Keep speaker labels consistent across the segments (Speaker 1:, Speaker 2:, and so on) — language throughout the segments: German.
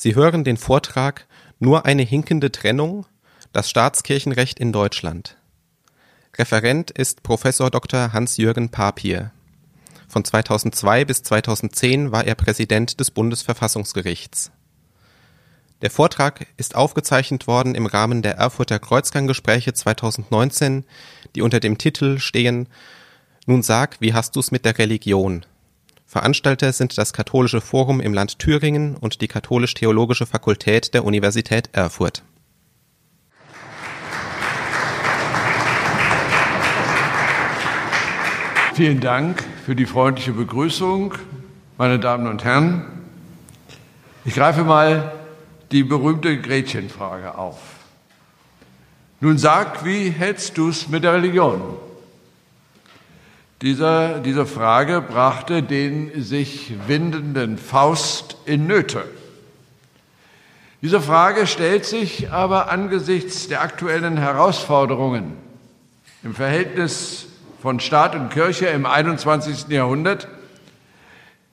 Speaker 1: Sie hören den Vortrag Nur eine hinkende Trennung? Das Staatskirchenrecht in Deutschland. Referent ist Professor Dr. Hans-Jürgen Papier. Von 2002 bis 2010 war er Präsident des Bundesverfassungsgerichts. Der Vortrag ist aufgezeichnet worden im Rahmen der Erfurter Kreuzganggespräche 2019, die unter dem Titel stehen Nun sag, wie hast du's mit der Religion? Veranstalter sind das Katholische Forum im Land Thüringen und die Katholisch-Theologische Fakultät der Universität Erfurt.
Speaker 2: Vielen Dank für die freundliche Begrüßung, meine Damen und Herren. Ich greife mal die berühmte Gretchenfrage auf. Nun sag, wie hältst du es mit der Religion? Dieser, diese Frage brachte den sich windenden Faust in Nöte. Diese Frage stellt sich aber angesichts der aktuellen Herausforderungen im Verhältnis von Staat und Kirche im 21. Jahrhundert,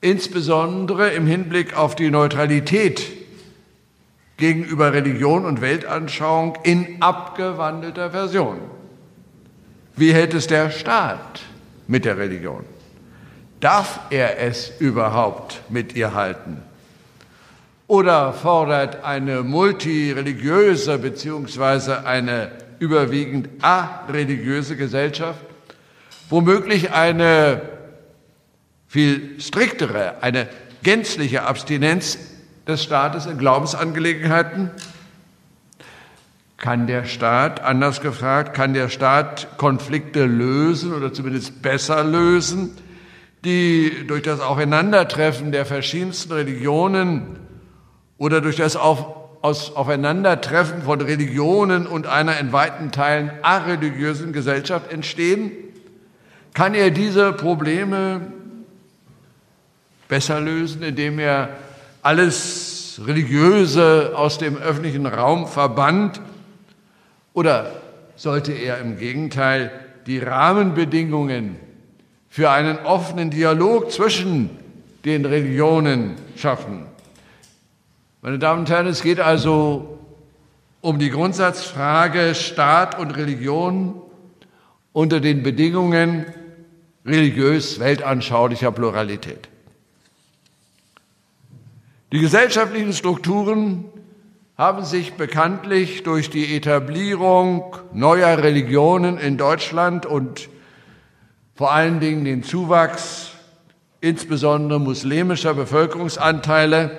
Speaker 2: insbesondere im Hinblick auf die Neutralität gegenüber Religion und Weltanschauung in abgewandelter Version. Wie hält es der Staat? Mit der Religion? Darf er es überhaupt mit ihr halten? Oder fordert eine multireligiöse beziehungsweise eine überwiegend areligiöse Gesellschaft womöglich eine viel striktere, eine gänzliche Abstinenz des Staates in Glaubensangelegenheiten? Kann der Staat, anders gefragt, kann der Staat Konflikte lösen oder zumindest besser lösen, die durch das Aufeinandertreffen der verschiedensten Religionen oder durch das Auf, aus Aufeinandertreffen von Religionen und einer in weiten Teilen areligiösen Gesellschaft entstehen? Kann er diese Probleme besser lösen, indem er alles Religiöse aus dem öffentlichen Raum verbannt oder sollte er im Gegenteil die Rahmenbedingungen für einen offenen Dialog zwischen den Religionen schaffen? Meine Damen und Herren, es geht also um die Grundsatzfrage Staat und Religion unter den Bedingungen religiös-weltanschaulicher Pluralität. Die gesellschaftlichen Strukturen haben sich bekanntlich durch die Etablierung neuer Religionen in Deutschland und vor allen Dingen den Zuwachs insbesondere muslimischer Bevölkerungsanteile,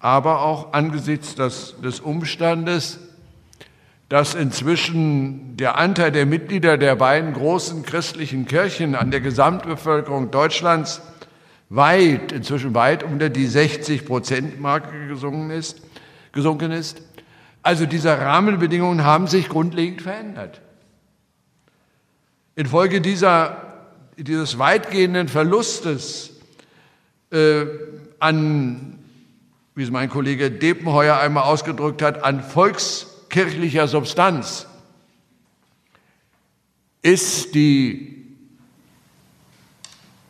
Speaker 2: aber auch angesichts des, des Umstandes, dass inzwischen der Anteil der Mitglieder der beiden großen christlichen Kirchen an der Gesamtbevölkerung Deutschlands weit, inzwischen weit unter die 60 Prozent Marke gesungen ist, gesunken ist. Also diese Rahmenbedingungen haben sich grundlegend verändert. Infolge dieser, dieses weitgehenden Verlustes äh, an, wie es mein Kollege Depenheuer einmal ausgedrückt hat, an volkskirchlicher Substanz, ist die,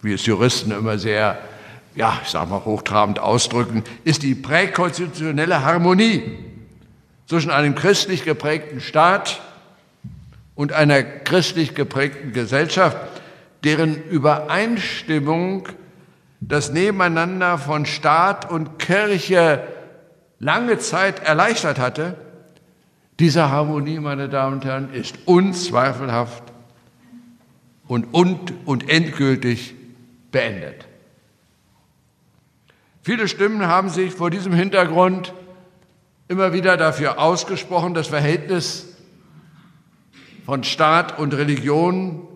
Speaker 2: wie es Juristen immer sehr ja, ich sage mal hochtrabend ausdrücken, ist die präkonstitutionelle Harmonie zwischen einem christlich geprägten Staat und einer christlich geprägten Gesellschaft, deren Übereinstimmung das Nebeneinander von Staat und Kirche lange Zeit erleichtert hatte, diese Harmonie, meine Damen und Herren, ist unzweifelhaft und, und, und endgültig beendet. Viele Stimmen haben sich vor diesem Hintergrund immer wieder dafür ausgesprochen, das Verhältnis von Staat und Religion,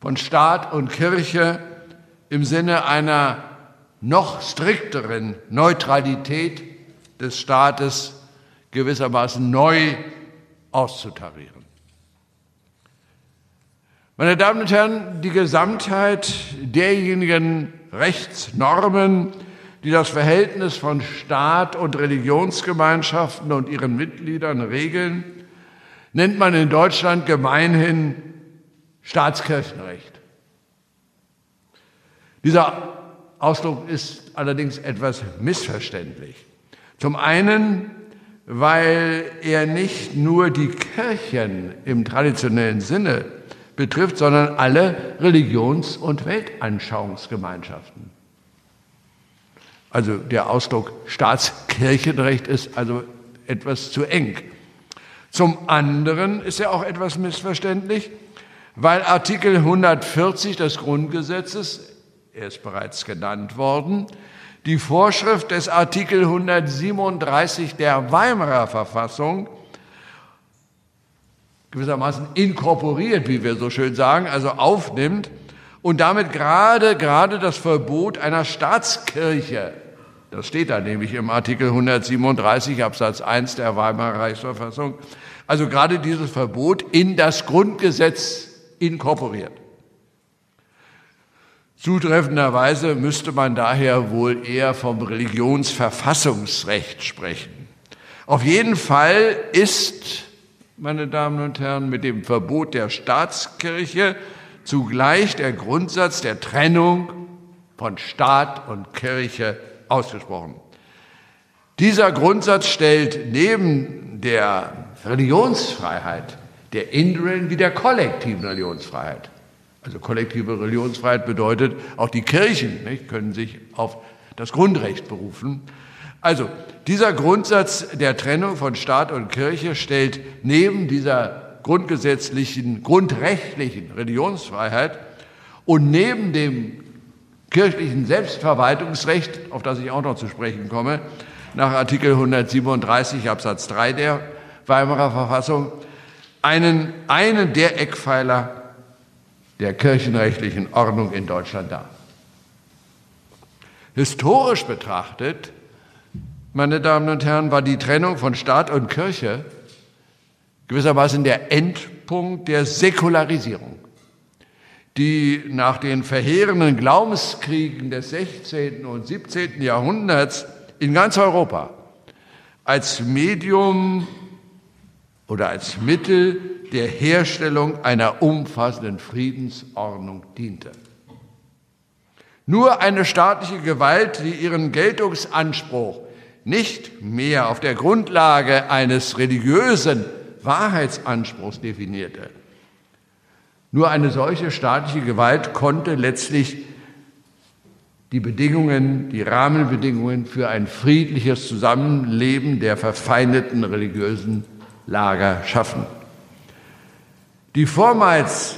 Speaker 2: von Staat und Kirche im Sinne einer noch strikteren Neutralität des Staates gewissermaßen neu auszutarieren. Meine Damen und Herren, die Gesamtheit derjenigen Rechtsnormen, die das Verhältnis von Staat und Religionsgemeinschaften und ihren Mitgliedern regeln, nennt man in Deutschland gemeinhin Staatskirchenrecht. Dieser Ausdruck ist allerdings etwas missverständlich. Zum einen, weil er nicht nur die Kirchen im traditionellen Sinne betrifft, sondern alle Religions- und Weltanschauungsgemeinschaften. Also der Ausdruck Staatskirchenrecht ist also etwas zu eng. Zum anderen ist er auch etwas missverständlich, weil Artikel 140 des Grundgesetzes, er ist bereits genannt worden, die Vorschrift des Artikel 137 der Weimarer Verfassung gewissermaßen inkorporiert, wie wir so schön sagen, also aufnimmt und damit gerade, gerade das Verbot einer Staatskirche, das steht da nämlich im Artikel 137 Absatz 1 der Weimarer Reichsverfassung, also gerade dieses Verbot in das Grundgesetz inkorporiert. Zutreffenderweise müsste man daher wohl eher vom Religionsverfassungsrecht sprechen. Auf jeden Fall ist, meine Damen und Herren, mit dem Verbot der Staatskirche zugleich der Grundsatz der Trennung von Staat und Kirche ausgesprochen. Dieser Grundsatz stellt neben der Religionsfreiheit der individuellen wie der kollektiven Religionsfreiheit also kollektive Religionsfreiheit bedeutet, auch die Kirchen nicht, können sich auf das Grundrecht berufen. Also dieser Grundsatz der Trennung von Staat und Kirche stellt neben dieser grundgesetzlichen, grundrechtlichen Religionsfreiheit und neben dem kirchlichen Selbstverwaltungsrecht, auf das ich auch noch zu sprechen komme, nach Artikel 137 Absatz 3 der Weimarer Verfassung, einen, einen der Eckpfeiler der kirchenrechtlichen Ordnung in Deutschland dar. Historisch betrachtet, meine Damen und Herren, war die Trennung von Staat und Kirche gewissermaßen der Endpunkt der Säkularisierung, die nach den verheerenden Glaubenskriegen des 16. und 17. Jahrhunderts in ganz Europa als Medium oder als Mittel der Herstellung einer umfassenden Friedensordnung diente. Nur eine staatliche Gewalt, die ihren Geltungsanspruch nicht mehr auf der Grundlage eines religiösen Wahrheitsanspruchs definierte, nur eine solche staatliche Gewalt konnte letztlich die Bedingungen, die Rahmenbedingungen für ein friedliches Zusammenleben der verfeindeten religiösen Lager schaffen. Die vormals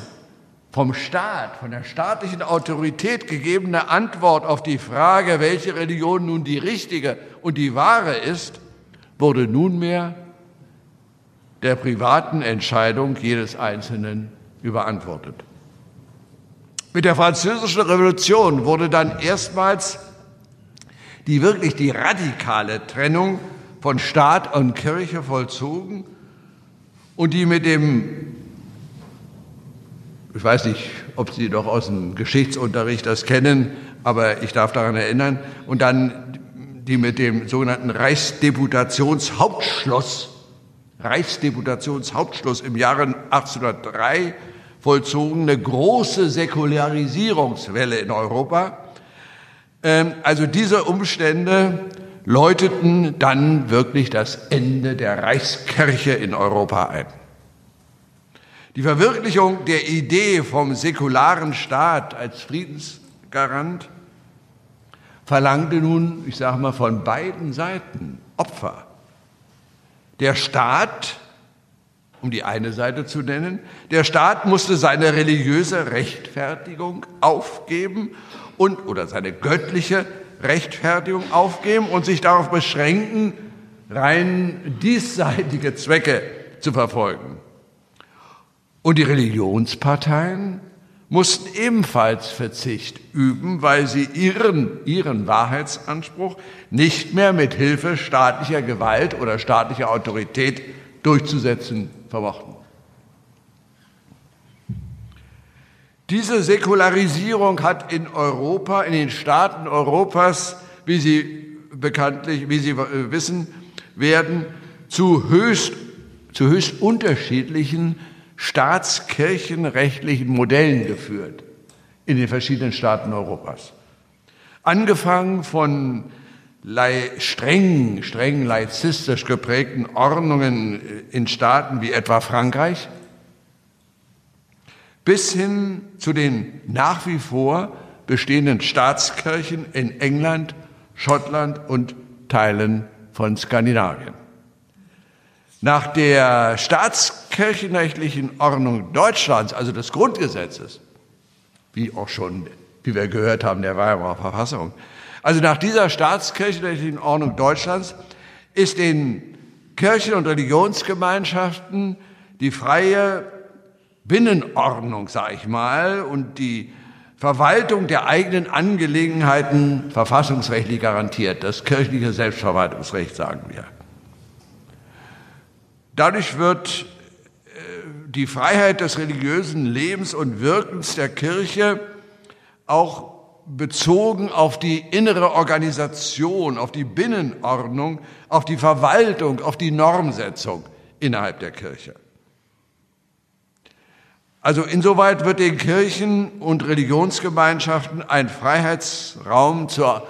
Speaker 2: vom Staat, von der staatlichen Autorität gegebene Antwort auf die Frage, welche Religion nun die richtige und die wahre ist, wurde nunmehr der privaten Entscheidung jedes Einzelnen überantwortet. Mit der Französischen Revolution wurde dann erstmals die wirklich die radikale Trennung von Staat und Kirche vollzogen und die mit dem, ich weiß nicht, ob Sie doch aus dem Geschichtsunterricht das kennen, aber ich darf daran erinnern, und dann die mit dem sogenannten Reichsdeputationshauptschluss, Reichsdeputationshauptschluss im Jahre 1803 vollzogene große Säkularisierungswelle in Europa. Ähm, also diese Umstände läuteten dann wirklich das Ende der Reichskirche in Europa ein. Die Verwirklichung der Idee vom säkularen Staat als Friedensgarant verlangte nun, ich sage mal, von beiden Seiten Opfer. Der Staat, um die eine Seite zu nennen, der Staat musste seine religiöse Rechtfertigung aufgeben und oder seine göttliche Rechtfertigung aufgeben und sich darauf beschränken, rein diesseitige Zwecke zu verfolgen. Und die Religionsparteien mussten ebenfalls Verzicht üben, weil sie ihren, ihren Wahrheitsanspruch nicht mehr mit Hilfe staatlicher Gewalt oder staatlicher Autorität durchzusetzen vermochten. Diese Säkularisierung hat in Europa, in den Staaten Europas, wie Sie bekanntlich, wie Sie äh, wissen werden, zu höchst, zu höchst unterschiedlichen staatskirchenrechtlichen Modellen geführt in den verschiedenen Staaten Europas. Angefangen von streng, streng laizistisch geprägten Ordnungen in Staaten wie etwa Frankreich bis hin zu den nach wie vor bestehenden Staatskirchen in England, Schottland und Teilen von Skandinavien. Nach der staatskirchenrechtlichen Ordnung Deutschlands, also des Grundgesetzes, wie auch schon, wie wir gehört haben, der Weimarer Verfassung, also nach dieser staatskirchenrechtlichen Ordnung Deutschlands ist den Kirchen- und Religionsgemeinschaften die freie Binnenordnung, sage ich mal, und die Verwaltung der eigenen Angelegenheiten verfassungsrechtlich garantiert. Das kirchliche Selbstverwaltungsrecht, sagen wir. Dadurch wird äh, die Freiheit des religiösen Lebens und Wirkens der Kirche auch bezogen auf die innere Organisation, auf die Binnenordnung, auf die Verwaltung, auf die Normsetzung innerhalb der Kirche. Also insoweit wird den Kirchen und Religionsgemeinschaften ein Freiheitsraum zur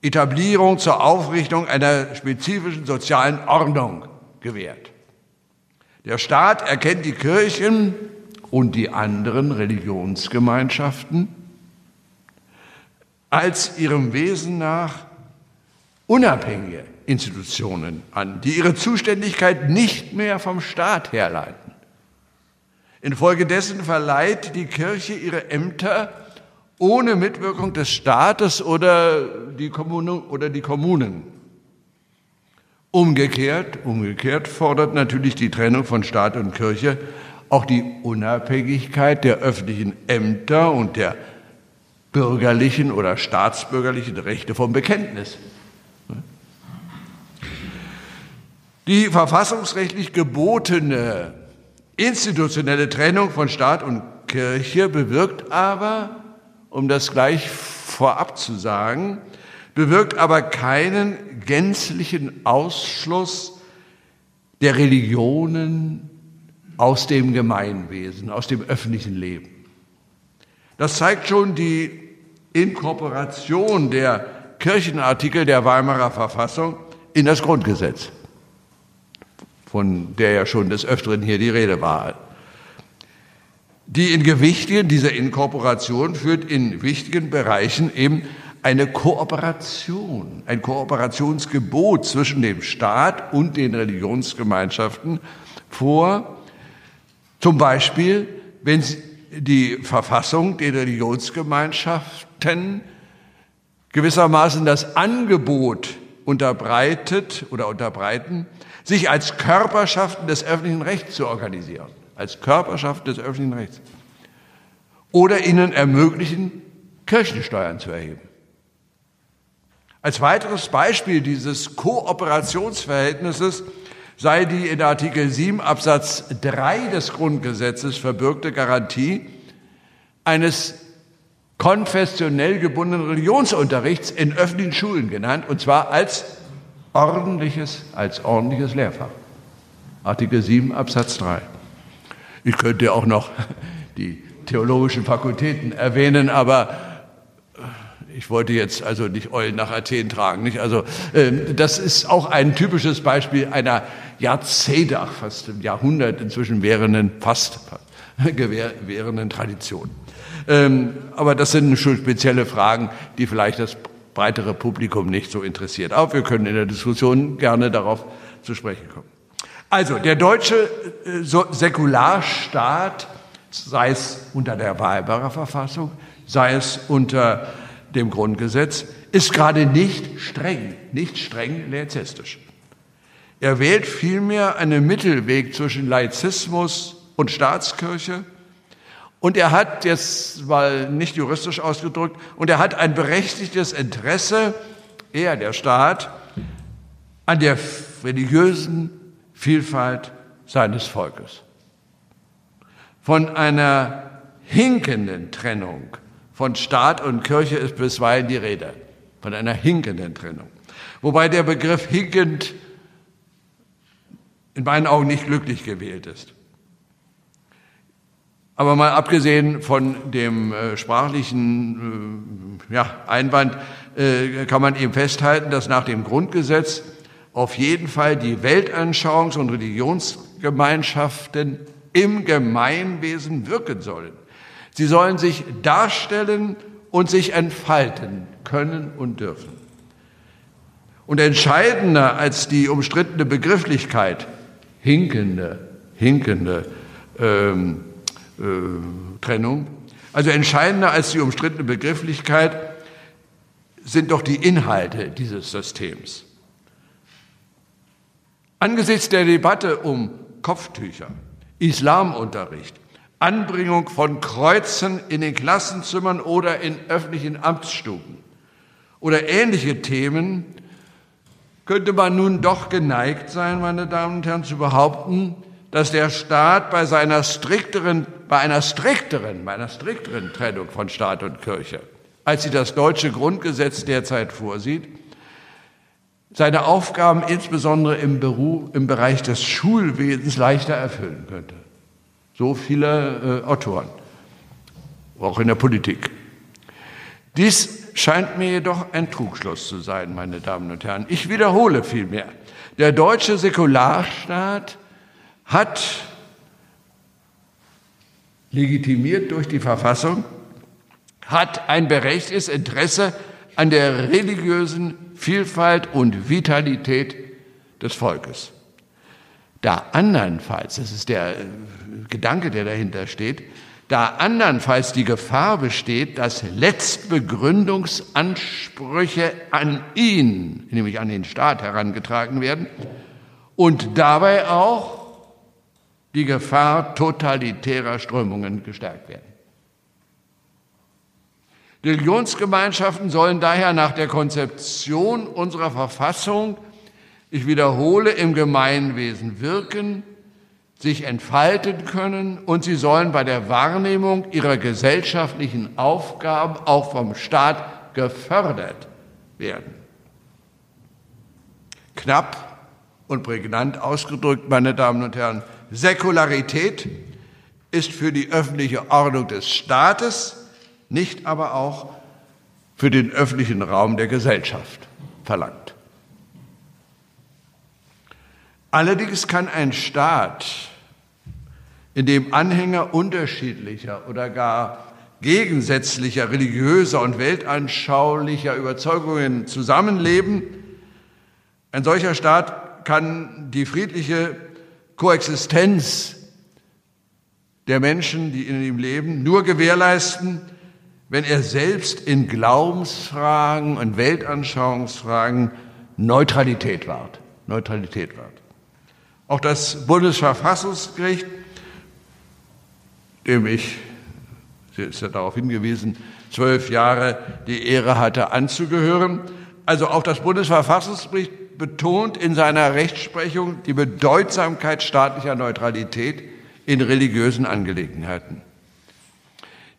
Speaker 2: Etablierung, zur Aufrichtung einer spezifischen sozialen Ordnung gewährt. Der Staat erkennt die Kirchen und die anderen Religionsgemeinschaften als ihrem Wesen nach unabhängige Institutionen an, die ihre Zuständigkeit nicht mehr vom Staat herleiten. Infolgedessen verleiht die Kirche ihre Ämter ohne Mitwirkung des Staates oder die, Kommune, oder die Kommunen. Umgekehrt, umgekehrt fordert natürlich die Trennung von Staat und Kirche auch die Unabhängigkeit der öffentlichen Ämter und der bürgerlichen oder staatsbürgerlichen Rechte vom Bekenntnis. Die verfassungsrechtlich gebotene institutionelle Trennung von Staat und Kirche bewirkt aber, um das gleich vorab zu sagen, bewirkt aber keinen gänzlichen Ausschluss der Religionen aus dem Gemeinwesen, aus dem öffentlichen Leben. Das zeigt schon die Inkorporation der Kirchenartikel der Weimarer Verfassung in das Grundgesetz von der ja schon des Öfteren hier die Rede war. Die in gewichtigen, diese Inkorporation führt in wichtigen Bereichen eben eine Kooperation, ein Kooperationsgebot zwischen dem Staat und den Religionsgemeinschaften vor. Zum Beispiel, wenn die Verfassung den Religionsgemeinschaften gewissermaßen das Angebot unterbreitet oder unterbreiten, sich als Körperschaften des öffentlichen Rechts zu organisieren, als Körperschaften des öffentlichen Rechts. Oder ihnen ermöglichen, Kirchensteuern zu erheben. Als weiteres Beispiel dieses Kooperationsverhältnisses sei die in Artikel 7 Absatz 3 des Grundgesetzes verbürgte Garantie eines konfessionell gebundenen Religionsunterrichts in öffentlichen Schulen genannt, und zwar als ordentliches, als ordentliches Lehrfach. Artikel 7 Absatz 3. Ich könnte auch noch die theologischen Fakultäten erwähnen, aber ich wollte jetzt also nicht Eulen nach Athen tragen. Nicht? Also ähm, das ist auch ein typisches Beispiel einer Jahrzehnte, ach, fast im Jahrhundert inzwischen währenden, fast währenden Tradition. Ähm, aber das sind schon spezielle Fragen, die vielleicht das breitere Publikum nicht so interessiert. Aber wir können in der Diskussion gerne darauf zu sprechen kommen. Also, der deutsche äh, Säkularstaat, sei es unter der Weimarer Verfassung, sei es unter dem Grundgesetz, ist gerade nicht streng, nicht streng laizistisch. Er wählt vielmehr einen Mittelweg zwischen Laizismus und Staatskirche, und er hat jetzt mal nicht juristisch ausgedrückt, und er hat ein berechtigtes Interesse, er, der Staat, an der religiösen Vielfalt seines Volkes. Von einer hinkenden Trennung von Staat und Kirche ist bisweilen die Rede. Von einer hinkenden Trennung. Wobei der Begriff hinkend in meinen Augen nicht glücklich gewählt ist. Aber mal abgesehen von dem äh, sprachlichen äh, Einwand, äh, kann man eben festhalten, dass nach dem Grundgesetz auf jeden Fall die Weltanschauungs- und Religionsgemeinschaften im Gemeinwesen wirken sollen. Sie sollen sich darstellen und sich entfalten können und dürfen. Und entscheidender als die umstrittene Begrifflichkeit, hinkende, hinkende ähm, äh, Trennung, also entscheidender als die umstrittene Begrifflichkeit sind doch die Inhalte dieses Systems. Angesichts der Debatte um Kopftücher, Islamunterricht, Anbringung von Kreuzen in den Klassenzimmern oder in öffentlichen Amtsstuben oder ähnliche Themen könnte man nun doch geneigt sein, meine Damen und Herren, zu behaupten, dass der Staat bei seiner strikteren, bei einer strikteren, bei einer strikteren Trennung von Staat und Kirche, als sie das deutsche Grundgesetz derzeit vorsieht, seine Aufgaben insbesondere im, Beruf, im Bereich des Schulwesens leichter erfüllen könnte. So viele äh, Autoren, auch in der Politik. Dies scheint mir jedoch ein Trugschluss zu sein, meine Damen und Herren. Ich wiederhole vielmehr. Der deutsche Säkularstaat hat legitimiert durch die Verfassung, hat ein berechtigtes Interesse an der religiösen Vielfalt und Vitalität des Volkes. Da andernfalls, das ist der äh, Gedanke, der dahinter steht, da andernfalls die Gefahr besteht, dass Letztbegründungsansprüche an ihn, nämlich an den Staat, herangetragen werden und dabei auch die Gefahr totalitärer Strömungen gestärkt werden. Religionsgemeinschaften sollen daher nach der Konzeption unserer Verfassung, ich wiederhole, im Gemeinwesen wirken, sich entfalten können und sie sollen bei der Wahrnehmung ihrer gesellschaftlichen Aufgaben auch vom Staat gefördert werden. Knapp und prägnant ausgedrückt, meine Damen und Herren, Säkularität ist für die öffentliche Ordnung des Staates, nicht aber auch für den öffentlichen Raum der Gesellschaft verlangt. Allerdings kann ein Staat, in dem Anhänger unterschiedlicher oder gar gegensätzlicher religiöser und weltanschaulicher Überzeugungen zusammenleben, ein solcher Staat kann die friedliche Koexistenz der Menschen, die in ihm leben, nur gewährleisten, wenn er selbst in Glaubensfragen und Weltanschauungsfragen Neutralität wahrt. Neutralität wahrt. Auch das Bundesverfassungsgericht, dem ich, sie ist ja darauf hingewiesen, zwölf Jahre die Ehre hatte anzugehören, also auch das Bundesverfassungsgericht betont in seiner Rechtsprechung die Bedeutsamkeit staatlicher Neutralität in religiösen Angelegenheiten.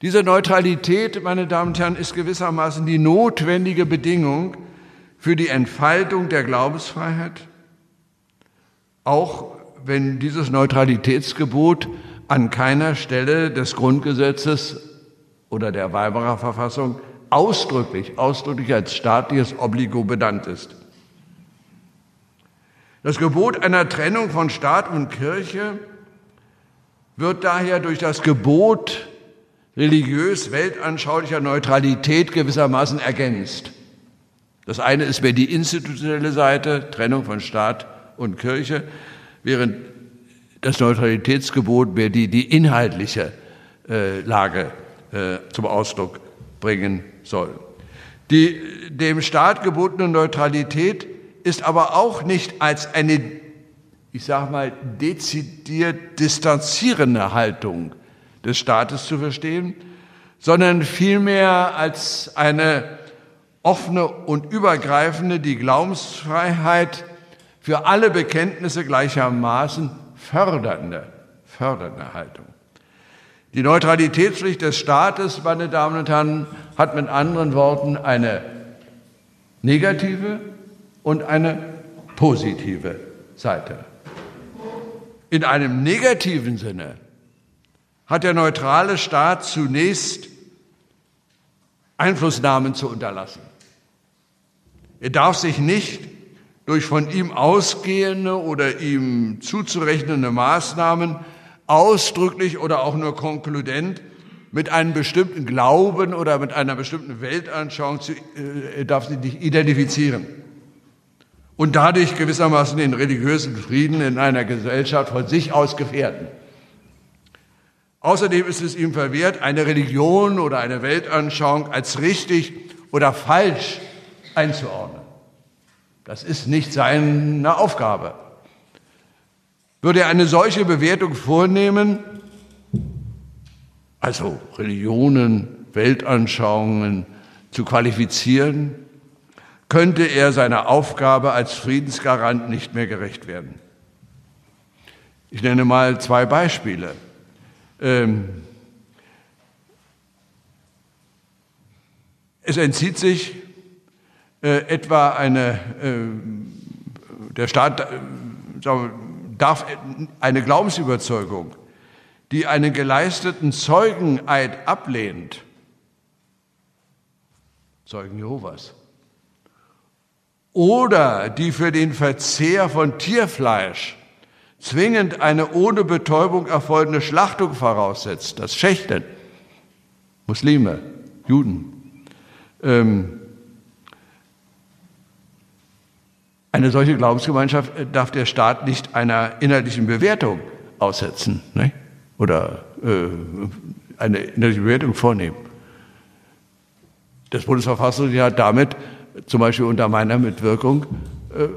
Speaker 2: Diese Neutralität, meine Damen und Herren, ist gewissermaßen die notwendige Bedingung für die Entfaltung der Glaubensfreiheit, auch wenn dieses Neutralitätsgebot an keiner Stelle des Grundgesetzes oder der Weimarer Verfassung ausdrücklich, ausdrücklich als staatliches Obligo benannt ist. Das Gebot einer Trennung von Staat und Kirche wird daher durch das Gebot religiös weltanschaulicher Neutralität gewissermaßen ergänzt. Das eine ist mehr die institutionelle Seite, Trennung von Staat und Kirche, während das Neutralitätsgebot mehr die, die inhaltliche äh, Lage äh, zum Ausdruck bringen soll. Die dem Staat gebotene Neutralität ist aber auch nicht als eine, ich sage mal, dezidiert distanzierende Haltung des Staates zu verstehen, sondern vielmehr als eine offene und übergreifende, die Glaubensfreiheit für alle Bekenntnisse gleichermaßen fördernde, fördernde Haltung. Die Neutralitätspflicht des Staates, meine Damen und Herren, hat mit anderen Worten eine negative und eine positive Seite. In einem negativen Sinne hat der neutrale Staat zunächst Einflussnahmen zu unterlassen. Er darf sich nicht durch von ihm ausgehende oder ihm zuzurechnende Maßnahmen ausdrücklich oder auch nur konkludent mit einem bestimmten Glauben oder mit einer bestimmten Weltanschauung zu, äh, darf sie nicht identifizieren und dadurch gewissermaßen den religiösen Frieden in einer Gesellschaft von sich aus gefährden. Außerdem ist es ihm verwehrt, eine Religion oder eine Weltanschauung als richtig oder falsch einzuordnen. Das ist nicht seine Aufgabe. Würde er eine solche Bewertung vornehmen, also Religionen, Weltanschauungen zu qualifizieren, könnte er seiner Aufgabe als Friedensgarant nicht mehr gerecht werden. Ich nenne mal zwei Beispiele. Ähm, es entzieht sich äh, etwa eine, äh, der Staat äh, darf eine Glaubensüberzeugung, die einen geleisteten Zeugeneid ablehnt, Zeugen Jehovas, oder die für den Verzehr von Tierfleisch zwingend eine ohne Betäubung erfolgende Schlachtung voraussetzt, das Schächten, Muslime, Juden. Ähm, eine solche Glaubensgemeinschaft darf der Staat nicht einer inhaltlichen Bewertung aussetzen ne? oder äh, eine inhaltliche Bewertung vornehmen. Das Bundesverfassungsgericht hat damit zum Beispiel unter meiner Mitwirkung äh,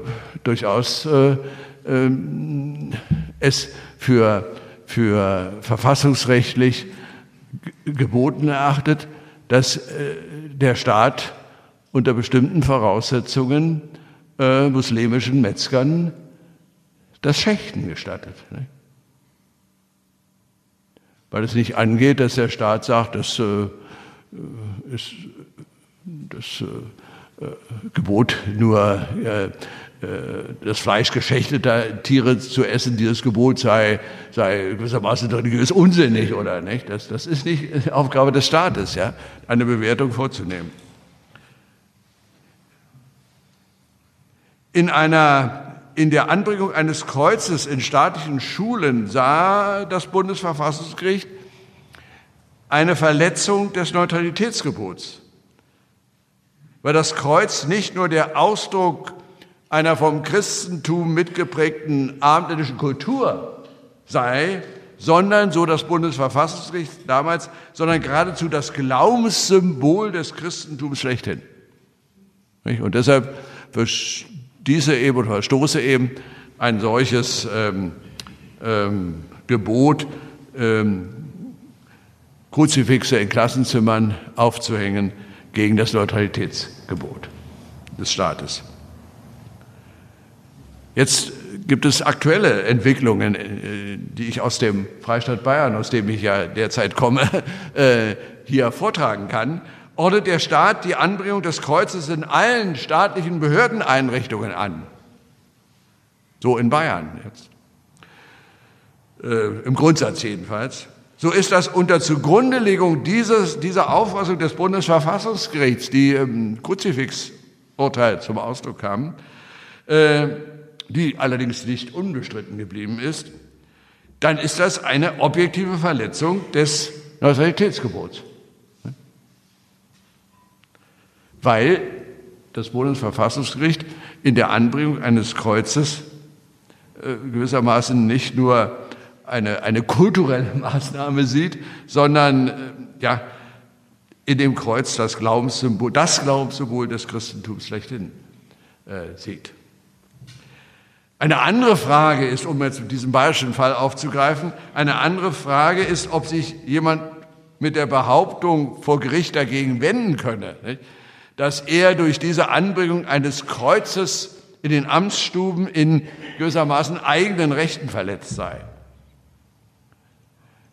Speaker 2: durchaus äh, ähm, es für, für verfassungsrechtlich geboten erachtet, dass äh, der Staat unter bestimmten Voraussetzungen äh, muslimischen Metzgern das Schächten gestattet. Ne? Weil es nicht angeht, dass der Staat sagt, das äh, ist das äh, Gebot nur äh, das Fleisch geschächteter Tiere zu essen, dieses Gebot sei, sei gewissermaßen religiös unsinnig oder nicht. Das, das ist nicht Aufgabe des Staates, ja, eine Bewertung vorzunehmen. In einer, in der Anbringung eines Kreuzes in staatlichen Schulen sah das Bundesverfassungsgericht eine Verletzung des Neutralitätsgebots weil das Kreuz nicht nur der Ausdruck einer vom Christentum mitgeprägten abendländischen Kultur sei, sondern, so das Bundesverfassungsgericht damals, sondern geradezu das Glaubenssymbol des Christentums schlechthin. Und deshalb diese eben oder verstoße eben ein solches ähm, ähm, Gebot, ähm, Kruzifixe in Klassenzimmern aufzuhängen, gegen das Neutralitätsgebot des Staates. Jetzt gibt es aktuelle Entwicklungen, äh, die ich aus dem Freistaat Bayern, aus dem ich ja derzeit komme, äh, hier vortragen kann. Ordnet der Staat die Anbringung des Kreuzes in allen staatlichen Behördeneinrichtungen an. So in Bayern jetzt. Äh, Im Grundsatz jedenfalls so ist das unter Zugrundelegung dieses, dieser Auffassung des Bundesverfassungsgerichts, die im Kruzifix-Urteil zum Ausdruck kam, äh, die allerdings nicht unbestritten geblieben ist, dann ist das eine objektive Verletzung des Neutralitätsgebots. Weil das Bundesverfassungsgericht in der Anbringung eines Kreuzes äh, gewissermaßen nicht nur eine, eine kulturelle Maßnahme sieht, sondern äh, ja, in dem Kreuz das Glaubenssymbol, das Glaubenssymbol des Christentums schlechthin äh, sieht. Eine andere Frage ist, um jetzt diesen bayerischen Fall aufzugreifen, eine andere Frage ist, ob sich jemand mit der Behauptung vor Gericht dagegen wenden könne, nicht? Dass er durch diese Anbringung eines Kreuzes in den Amtsstuben in gewissermaßen eigenen Rechten verletzt sei.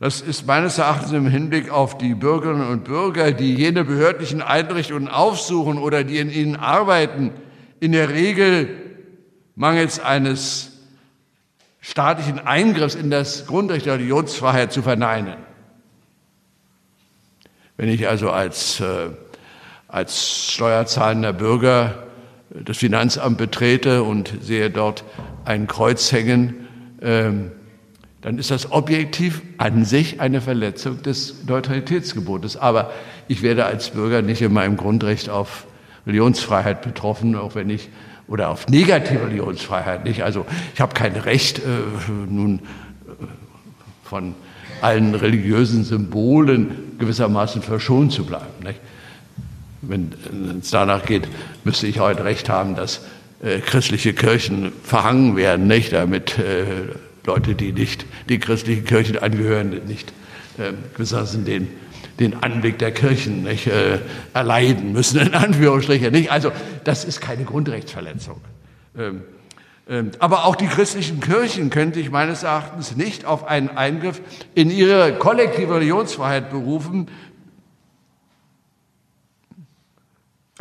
Speaker 2: Das ist meines Erachtens im Hinblick auf die Bürgerinnen und Bürger, die jene behördlichen Einrichtungen aufsuchen oder die in ihnen arbeiten, in der Regel mangels eines staatlichen Eingriffs in das Grundrecht der Religionsfreiheit zu verneinen. Wenn ich also als, äh, als steuerzahlender Bürger das Finanzamt betrete und sehe dort ein Kreuz hängen, ähm, dann ist das objektiv an sich eine Verletzung des Neutralitätsgebotes. Aber ich werde als Bürger nicht in meinem Grundrecht auf Religionsfreiheit betroffen, auch wenn ich oder auf negative Religionsfreiheit nicht. Also ich habe kein Recht, äh, nun äh, von allen religiösen Symbolen gewissermaßen verschont zu bleiben. Nicht? Wenn es danach geht, müsste ich heute Recht haben, dass äh, christliche Kirchen verhangen werden, nicht? damit äh, Leute, die nicht die christlichen Kirchen angehören, nicht äh, gewissermaßen den, den Anblick der Kirchen nicht, äh, erleiden müssen, in Anführungsstrichen. Nicht? Also das ist keine Grundrechtsverletzung. Ähm, ähm, aber auch die christlichen Kirchen können sich meines Erachtens nicht auf einen Eingriff in ihre kollektive Religionsfreiheit berufen,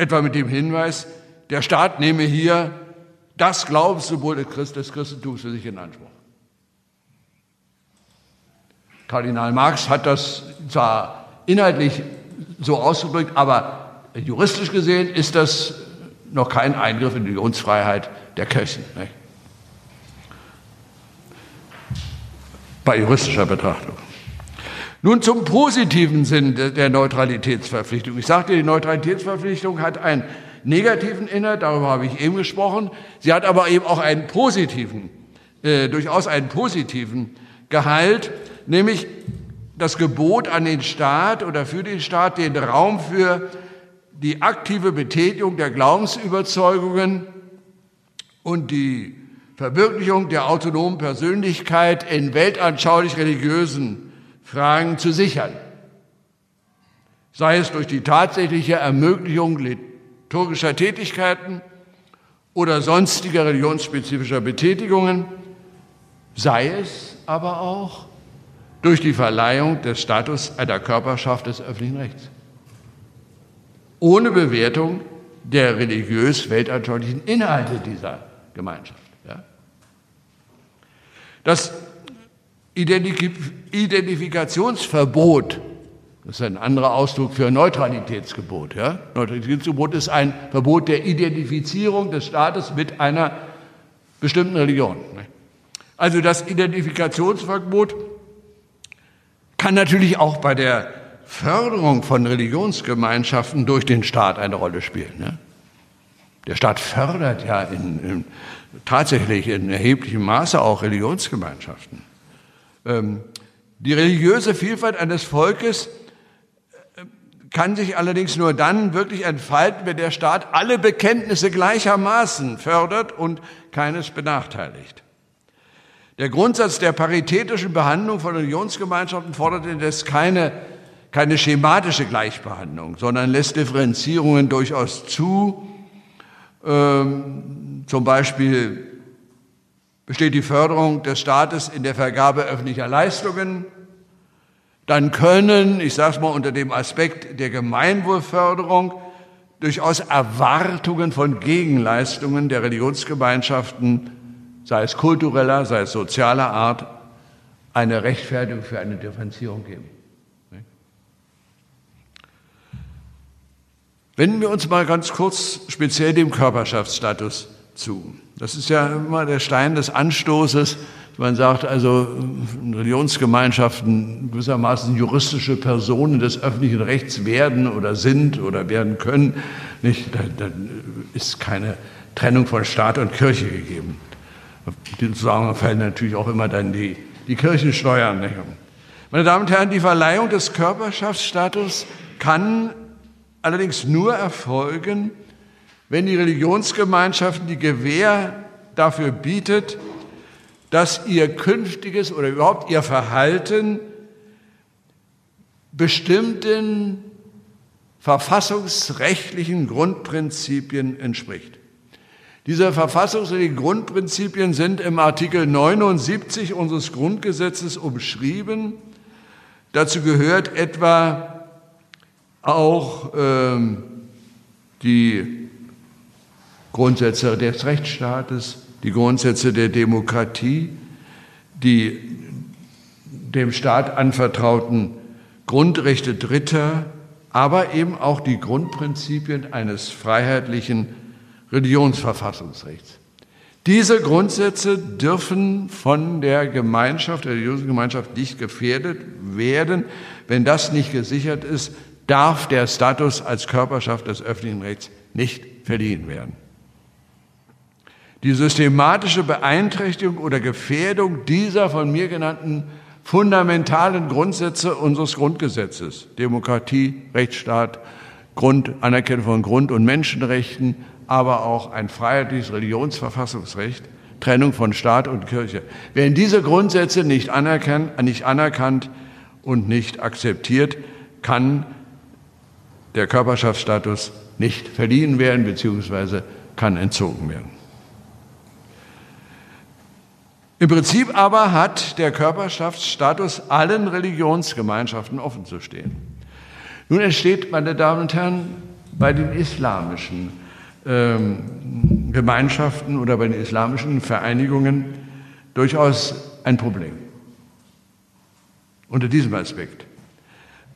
Speaker 2: etwa mit dem Hinweis, der Staat nehme hier das Glaubenssymbol des Christentums für sich in Anspruch. Kardinal Marx hat das zwar inhaltlich so ausgedrückt, aber juristisch gesehen ist das noch kein Eingriff in die Religionsfreiheit der Kirchen. Nicht? Bei juristischer Betrachtung. Nun zum positiven Sinn der Neutralitätsverpflichtung. Ich sagte, die Neutralitätsverpflichtung hat einen negativen Inhalt, darüber habe ich eben gesprochen. Sie hat aber eben auch einen positiven, äh, durchaus einen positiven Gehalt, nämlich das Gebot an den Staat oder für den Staat, den Raum für die aktive Betätigung der Glaubensüberzeugungen und die Verwirklichung der autonomen Persönlichkeit in weltanschaulich-religiösen Fragen zu sichern. Sei es durch die tatsächliche Ermöglichung liturgischer Tätigkeiten oder sonstiger religionsspezifischer Betätigungen, sei es aber auch durch die Verleihung des Status einer Körperschaft des öffentlichen Rechts. Ohne Bewertung der religiös-weltanschaulichen Inhalte dieser Gemeinschaft. Ja? Das Identifikationsverbot, das ist ein anderer Ausdruck für Neutralitätsgebot. Ja? Neutralitätsgebot ist ein Verbot der Identifizierung des Staates mit einer bestimmten Religion. Also das Identifikationsverbot kann natürlich auch bei der Förderung von Religionsgemeinschaften durch den Staat eine Rolle spielen. Ne? Der Staat fördert ja in, in, tatsächlich in erheblichem Maße auch Religionsgemeinschaften. Ähm, die religiöse Vielfalt eines Volkes äh, kann sich allerdings nur dann wirklich entfalten, wenn der Staat alle Bekenntnisse gleichermaßen fördert und keines benachteiligt. Der Grundsatz der paritätischen Behandlung von Religionsgemeinschaften fordert indes keine, keine schematische Gleichbehandlung, sondern lässt Differenzierungen durchaus zu. Ähm, zum Beispiel besteht die Förderung des Staates in der Vergabe öffentlicher Leistungen. Dann können, ich sage mal unter dem Aspekt der Gemeinwohlförderung, durchaus Erwartungen von Gegenleistungen der Religionsgemeinschaften sei es kultureller, sei es sozialer Art, eine Rechtfertigung für eine Differenzierung geben. Wenden wir uns mal ganz kurz speziell dem Körperschaftsstatus zu. Das ist ja immer der Stein des Anstoßes. Man sagt also, Religionsgemeinschaften gewissermaßen juristische Personen des öffentlichen Rechts werden oder sind oder werden können. Nicht, da, da ist keine Trennung von Staat und Kirche gegeben. In Zusammenhang fallen natürlich auch immer dann die, die Kirchensteuern. Nicht? Meine Damen und Herren, die Verleihung des Körperschaftsstatus kann allerdings nur erfolgen, wenn die Religionsgemeinschaften die Gewähr dafür bietet, dass ihr künftiges oder überhaupt ihr Verhalten bestimmten verfassungsrechtlichen Grundprinzipien entspricht. Diese verfassungsrechtlichen Grundprinzipien sind im Artikel 79 unseres Grundgesetzes umschrieben. Dazu gehört etwa auch ähm, die Grundsätze des Rechtsstaates, die Grundsätze der Demokratie, die dem Staat anvertrauten Grundrechte Dritter, aber eben auch die Grundprinzipien eines freiheitlichen Religionsverfassungsrechts. Diese Grundsätze dürfen von der Gemeinschaft, der religiösen Gemeinschaft nicht gefährdet werden. Wenn das nicht gesichert ist, darf der Status als Körperschaft des öffentlichen Rechts nicht verliehen werden. Die systematische Beeinträchtigung oder Gefährdung dieser von mir genannten fundamentalen Grundsätze unseres Grundgesetzes, Demokratie, Rechtsstaat, Grund, Anerkennung von Grund- und Menschenrechten, aber auch ein freiheitliches Religionsverfassungsrecht, Trennung von Staat und Kirche. Werden diese Grundsätze nicht anerkannt, nicht anerkannt und nicht akzeptiert, kann der Körperschaftsstatus nicht verliehen werden bzw. kann entzogen werden. Im Prinzip aber hat der Körperschaftsstatus allen Religionsgemeinschaften offen zu stehen. Nun entsteht, meine Damen und Herren, bei den islamischen ähm, Gemeinschaften oder bei den islamischen Vereinigungen durchaus ein Problem. Unter diesem Aspekt.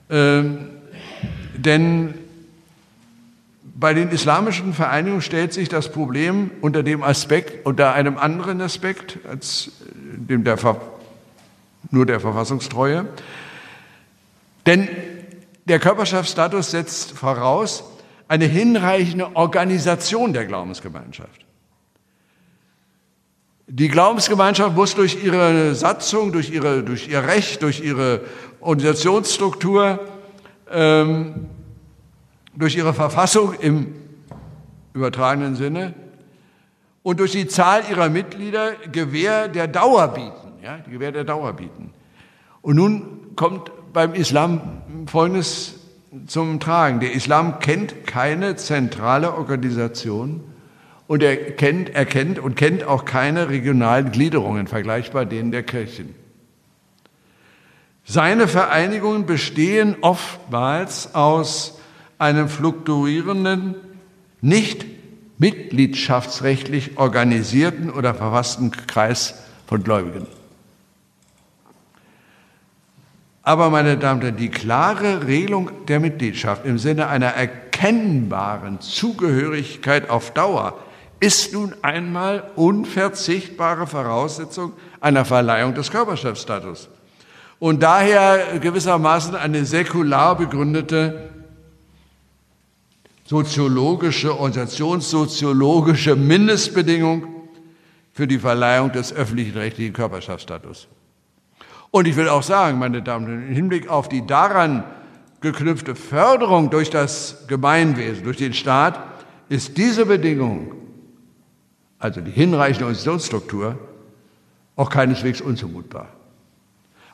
Speaker 2: Ähm, denn bei den islamischen Vereinigungen stellt sich das Problem unter dem Aspekt, unter einem anderen Aspekt als dem der nur der Verfassungstreue. Denn der Körperschaftsstatus setzt voraus, eine hinreichende Organisation der Glaubensgemeinschaft. Die Glaubensgemeinschaft muss durch ihre Satzung, durch, ihre, durch ihr Recht, durch ihre Organisationsstruktur, ähm, durch ihre Verfassung im übertragenen Sinne und durch die Zahl ihrer Mitglieder Gewähr der Dauer bieten. Ja, die Gewähr der Dauer bieten. Und nun kommt beim Islam Folgendes zum Tragen. Der Islam kennt keine zentrale Organisation und er kennt, er kennt und kennt auch keine regionalen Gliederungen, vergleichbar denen der Kirchen. Seine Vereinigungen bestehen oftmals aus einem fluktuierenden, nicht mitgliedschaftsrechtlich organisierten oder verfassten Kreis von Gläubigen. Aber, meine Damen und Herren, die klare Regelung der Mitgliedschaft im Sinne einer erkennbaren Zugehörigkeit auf Dauer ist nun einmal unverzichtbare Voraussetzung einer Verleihung des Körperschaftsstatus und daher gewissermaßen eine säkular begründete soziologische, organisationssoziologische Mindestbedingung für die Verleihung des öffentlichen rechtlichen Körperschaftsstatus. Und ich will auch sagen, meine Damen und Herren, im Hinblick auf die daran geknüpfte Förderung durch das Gemeinwesen, durch den Staat, ist diese Bedingung, also die hinreichende Organisationsstruktur, auch keineswegs unzumutbar.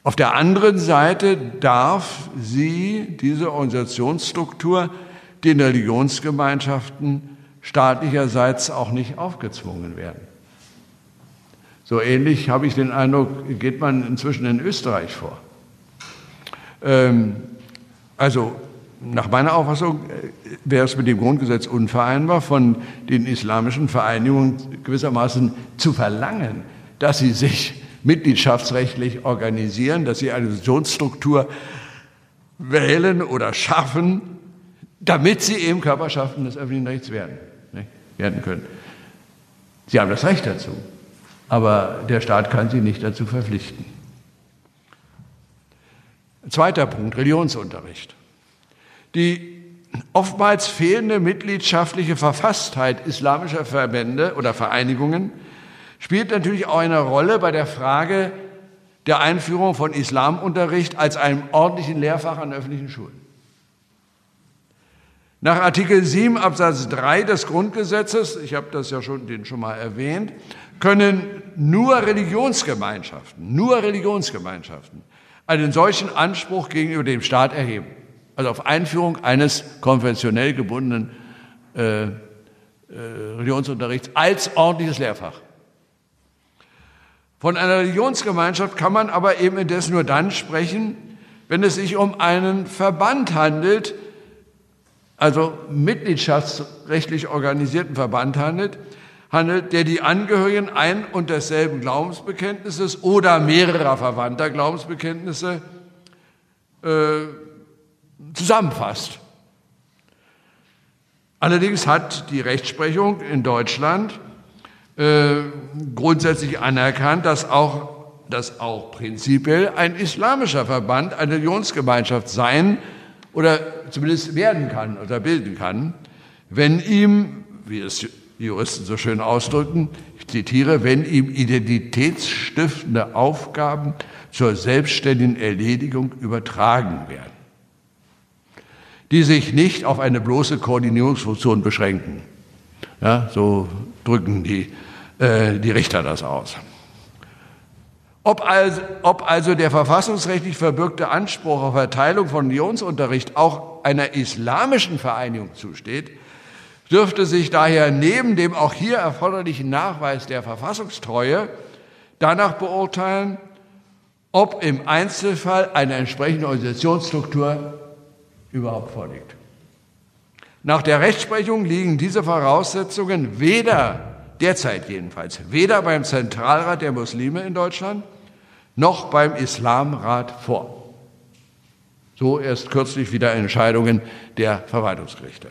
Speaker 2: Auf der anderen Seite darf sie, diese Organisationsstruktur, den Religionsgemeinschaften staatlicherseits auch nicht aufgezwungen werden. So ähnlich habe ich den Eindruck, geht man inzwischen in Österreich vor. Ähm, also nach meiner Auffassung äh, wäre es mit dem Grundgesetz unvereinbar, von den islamischen Vereinigungen gewissermaßen zu verlangen, dass sie sich mitgliedschaftsrechtlich organisieren, dass sie eine Organisationsstruktur wählen oder schaffen, damit sie eben Körperschaften des öffentlichen Rechts werden, ne, werden können. Sie haben das Recht dazu aber der Staat kann sie nicht dazu verpflichten. Zweiter Punkt, Religionsunterricht. Die oftmals fehlende mitgliedschaftliche Verfasstheit islamischer Verbände oder Vereinigungen spielt natürlich auch eine Rolle bei der Frage der Einführung von Islamunterricht als einem ordentlichen Lehrfach an öffentlichen Schulen. Nach Artikel 7 Absatz 3 des Grundgesetzes, ich habe das ja schon, den schon mal erwähnt, können nur Religionsgemeinschaften, nur Religionsgemeinschaften einen solchen Anspruch gegenüber dem Staat erheben. Also auf Einführung eines konventionell gebundenen äh, äh, Religionsunterrichts als ordentliches Lehrfach. Von einer Religionsgemeinschaft kann man aber eben indessen nur dann sprechen, wenn es sich um einen Verband handelt, also mitgliedschaftsrechtlich organisierten Verband handelt, handelt, der die Angehörigen ein und desselben Glaubensbekenntnisses oder mehrerer verwandter Glaubensbekenntnisse äh, zusammenfasst. Allerdings hat die Rechtsprechung in Deutschland äh, grundsätzlich anerkannt, dass auch, dass auch prinzipiell ein islamischer Verband eine Religionsgemeinschaft sein oder zumindest werden kann oder bilden kann, wenn ihm, wie es Juristen so schön ausdrücken, ich zitiere, wenn ihm identitätsstiftende Aufgaben zur selbstständigen Erledigung übertragen werden, die sich nicht auf eine bloße Koordinierungsfunktion beschränken. Ja, so drücken die, äh, die Richter das aus. Ob also, ob also der verfassungsrechtlich verbürgte Anspruch auf Erteilung von Religionsunterricht auch einer islamischen Vereinigung zusteht, dürfte sich daher neben dem auch hier erforderlichen Nachweis der Verfassungstreue danach beurteilen, ob im Einzelfall eine entsprechende Organisationsstruktur überhaupt vorliegt. Nach der Rechtsprechung liegen diese Voraussetzungen weder, derzeit jedenfalls, weder beim Zentralrat der Muslime in Deutschland noch beim Islamrat vor. So erst kürzlich wieder Entscheidungen der Verwaltungsgerichte.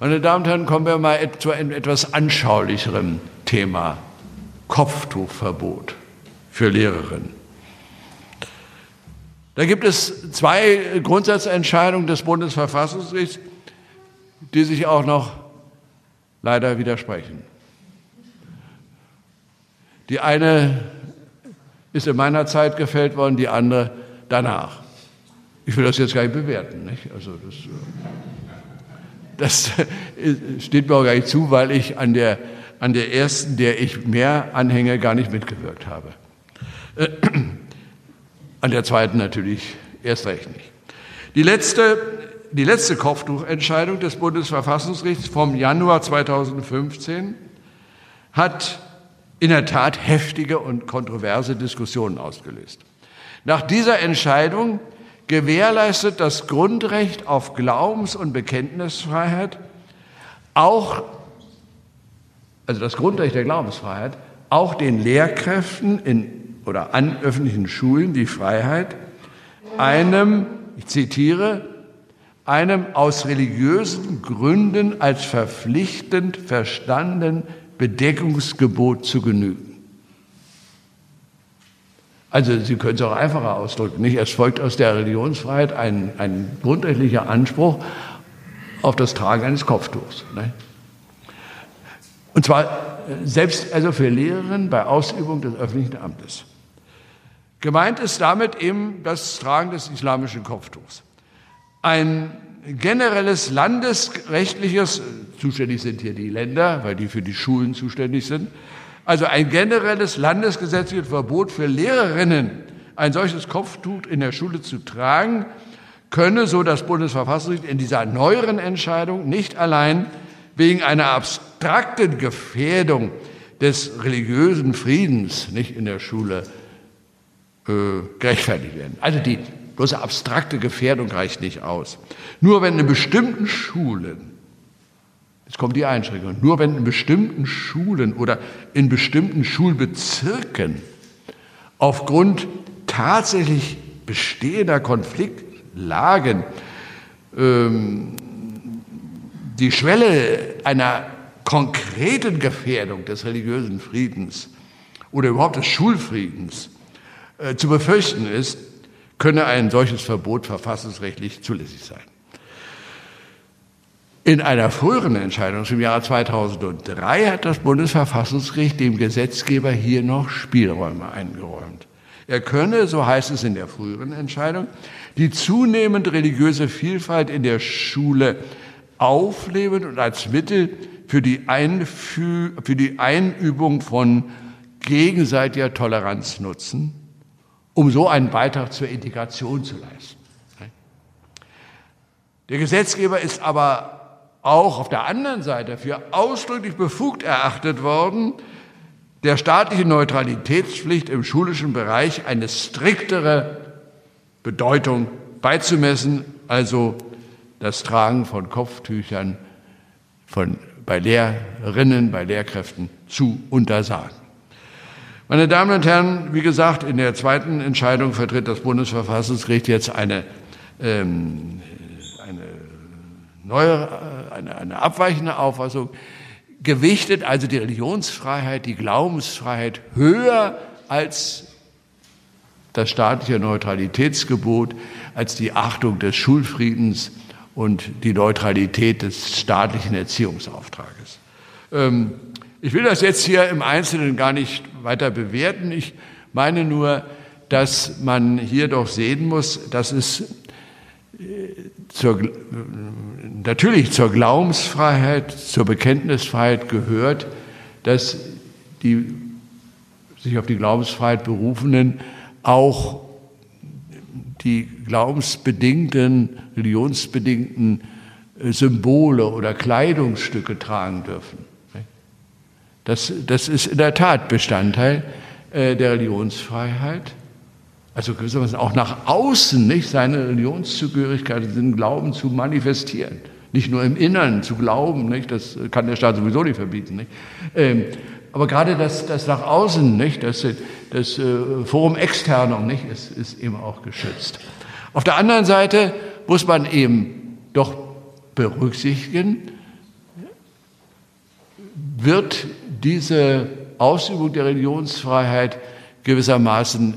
Speaker 2: Meine Damen und Herren, kommen wir mal zu einem etwas anschaulicherem Thema. Kopftuchverbot für Lehrerinnen. Da gibt es zwei Grundsatzentscheidungen des Bundesverfassungsgerichts, die sich auch noch leider widersprechen. Die eine ist in meiner Zeit gefällt worden, die andere danach. Ich will das jetzt gar nicht bewerten. Nicht? Also das, das steht mir auch gar nicht zu, weil ich an der, an der ersten, der ich mehr anhänge, gar nicht mitgewirkt habe. An der zweiten natürlich erst recht nicht. Die letzte, die letzte Kopftuchentscheidung des Bundesverfassungsgerichts vom Januar 2015 hat in der Tat heftige und kontroverse Diskussionen ausgelöst. Nach dieser Entscheidung gewährleistet das Grundrecht auf Glaubens- und Bekenntnisfreiheit auch, also das Grundrecht der Glaubensfreiheit, auch den Lehrkräften in, oder an öffentlichen Schulen die Freiheit, einem, ich zitiere, einem aus religiösen Gründen als verpflichtend verstandenen Bedeckungsgebot zu genügen. Also Sie können es auch einfacher ausdrücken. Nicht? Es folgt aus der Religionsfreiheit ein, ein grundrechtlicher Anspruch auf das Tragen eines Kopftuchs. Ne? Und zwar äh, selbst also für Lehrerinnen bei Ausübung des öffentlichen Amtes. Gemeint ist damit eben das Tragen des islamischen Kopftuchs. Ein generelles landesrechtliches, zuständig sind hier die Länder, weil die für die Schulen zuständig sind, also ein generelles landesgesetzliches Verbot für Lehrerinnen, ein solches Kopftuch in der Schule zu tragen, könne, so das Bundesverfassungsgericht in dieser neueren Entscheidung, nicht allein wegen einer abstrakten Gefährdung des religiösen Friedens nicht in der Schule äh, gerechtfertigt werden. Also die bloße abstrakte Gefährdung reicht nicht aus. Nur wenn in bestimmten Schulen Jetzt kommt die Einschränkung. Nur wenn in bestimmten Schulen oder in bestimmten Schulbezirken aufgrund tatsächlich bestehender Konfliktlagen ähm, die Schwelle einer konkreten Gefährdung des religiösen Friedens oder überhaupt des Schulfriedens äh, zu befürchten ist, könne ein solches Verbot verfassungsrechtlich zulässig sein. In einer früheren Entscheidung zum Jahre 2003 hat das Bundesverfassungsgericht dem Gesetzgeber hier noch Spielräume eingeräumt. Er könne, so heißt es in der früheren Entscheidung, die zunehmend religiöse Vielfalt in der Schule aufleben und als Mittel für die, Einfü für die Einübung von gegenseitiger Toleranz nutzen, um so einen Beitrag zur Integration zu leisten. Der Gesetzgeber ist aber auch auf der anderen Seite für ausdrücklich befugt erachtet worden, der staatlichen Neutralitätspflicht im schulischen Bereich eine striktere Bedeutung beizumessen, also das Tragen von Kopftüchern von, bei Lehrerinnen, bei Lehrkräften zu untersagen. Meine Damen und Herren, wie gesagt, in der zweiten Entscheidung vertritt das Bundesverfassungsgericht jetzt eine, ähm, eine neue, eine, eine abweichende Auffassung, gewichtet also die Religionsfreiheit, die Glaubensfreiheit höher als das staatliche Neutralitätsgebot, als die Achtung des Schulfriedens und die Neutralität des staatlichen Erziehungsauftrages. Ähm, ich will das jetzt hier im Einzelnen gar nicht weiter bewerten. Ich meine nur, dass man hier doch sehen muss, dass es äh, zur, natürlich zur Glaubensfreiheit, zur Bekenntnisfreiheit gehört, dass die sich auf die Glaubensfreiheit berufenen auch die glaubensbedingten, religionsbedingten äh, Symbole oder Kleidungsstücke tragen dürfen. Das, das ist in der Tat Bestandteil äh, der Religionsfreiheit. Also gewissermaßen auch nach außen nicht seine Religionszugehörigkeit, den Glauben zu manifestieren. Nicht nur im Inneren zu glauben, nicht? das kann der Staat sowieso nicht verbieten. Nicht? Ähm, aber gerade das, das nach außen, nicht? das, das äh, Forum Externum nicht? Ist, ist eben auch geschützt. Auf der anderen Seite muss man eben doch berücksichtigen, wird diese Ausübung der Religionsfreiheit gewissermaßen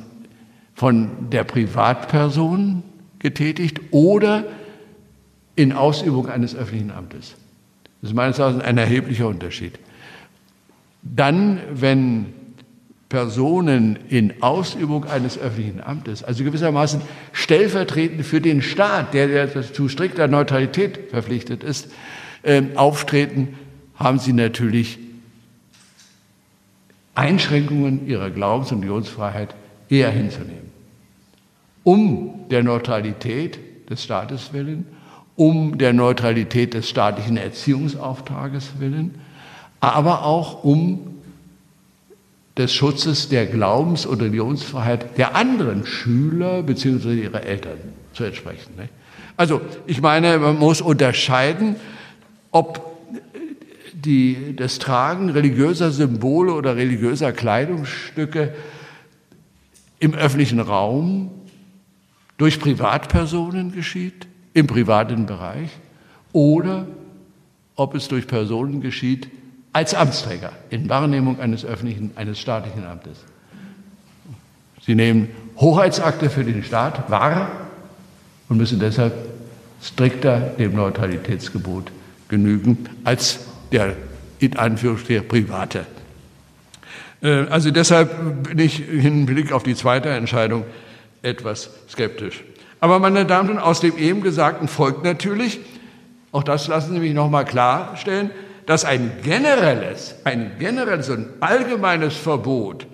Speaker 2: von der Privatperson getätigt oder in Ausübung eines öffentlichen Amtes. Das ist meines Erachtens ein erheblicher Unterschied. Dann, wenn Personen in Ausübung eines öffentlichen Amtes, also gewissermaßen stellvertretend für den Staat, der, zu strikter Neutralität verpflichtet ist, äh, auftreten, haben sie natürlich Einschränkungen ihrer Glaubens- und Religionsfreiheit eher hinzunehmen. Um der Neutralität des Staates willen, um der Neutralität des staatlichen Erziehungsauftrages willen, aber auch um des Schutzes der Glaubens- und Religionsfreiheit der anderen Schüler bzw. ihrer Eltern zu entsprechen. Also ich meine, man muss unterscheiden, ob die, das Tragen religiöser Symbole oder religiöser Kleidungsstücke im öffentlichen Raum durch Privatpersonen geschieht, im privaten Bereich, oder ob es durch Personen geschieht als Amtsträger in Wahrnehmung eines öffentlichen, eines staatlichen Amtes. Sie nehmen Hoheitsakte für den Staat wahr und müssen deshalb strikter dem Neutralitätsgebot genügen als der in Anführungsstrichen private. Äh, also deshalb bin ich im Blick auf die zweite Entscheidung etwas skeptisch. Aber meine Damen und Herren, aus dem eben Gesagten folgt natürlich, auch das lassen Sie mich nochmal klarstellen, dass ein generelles, ein generelles und allgemeines Verbot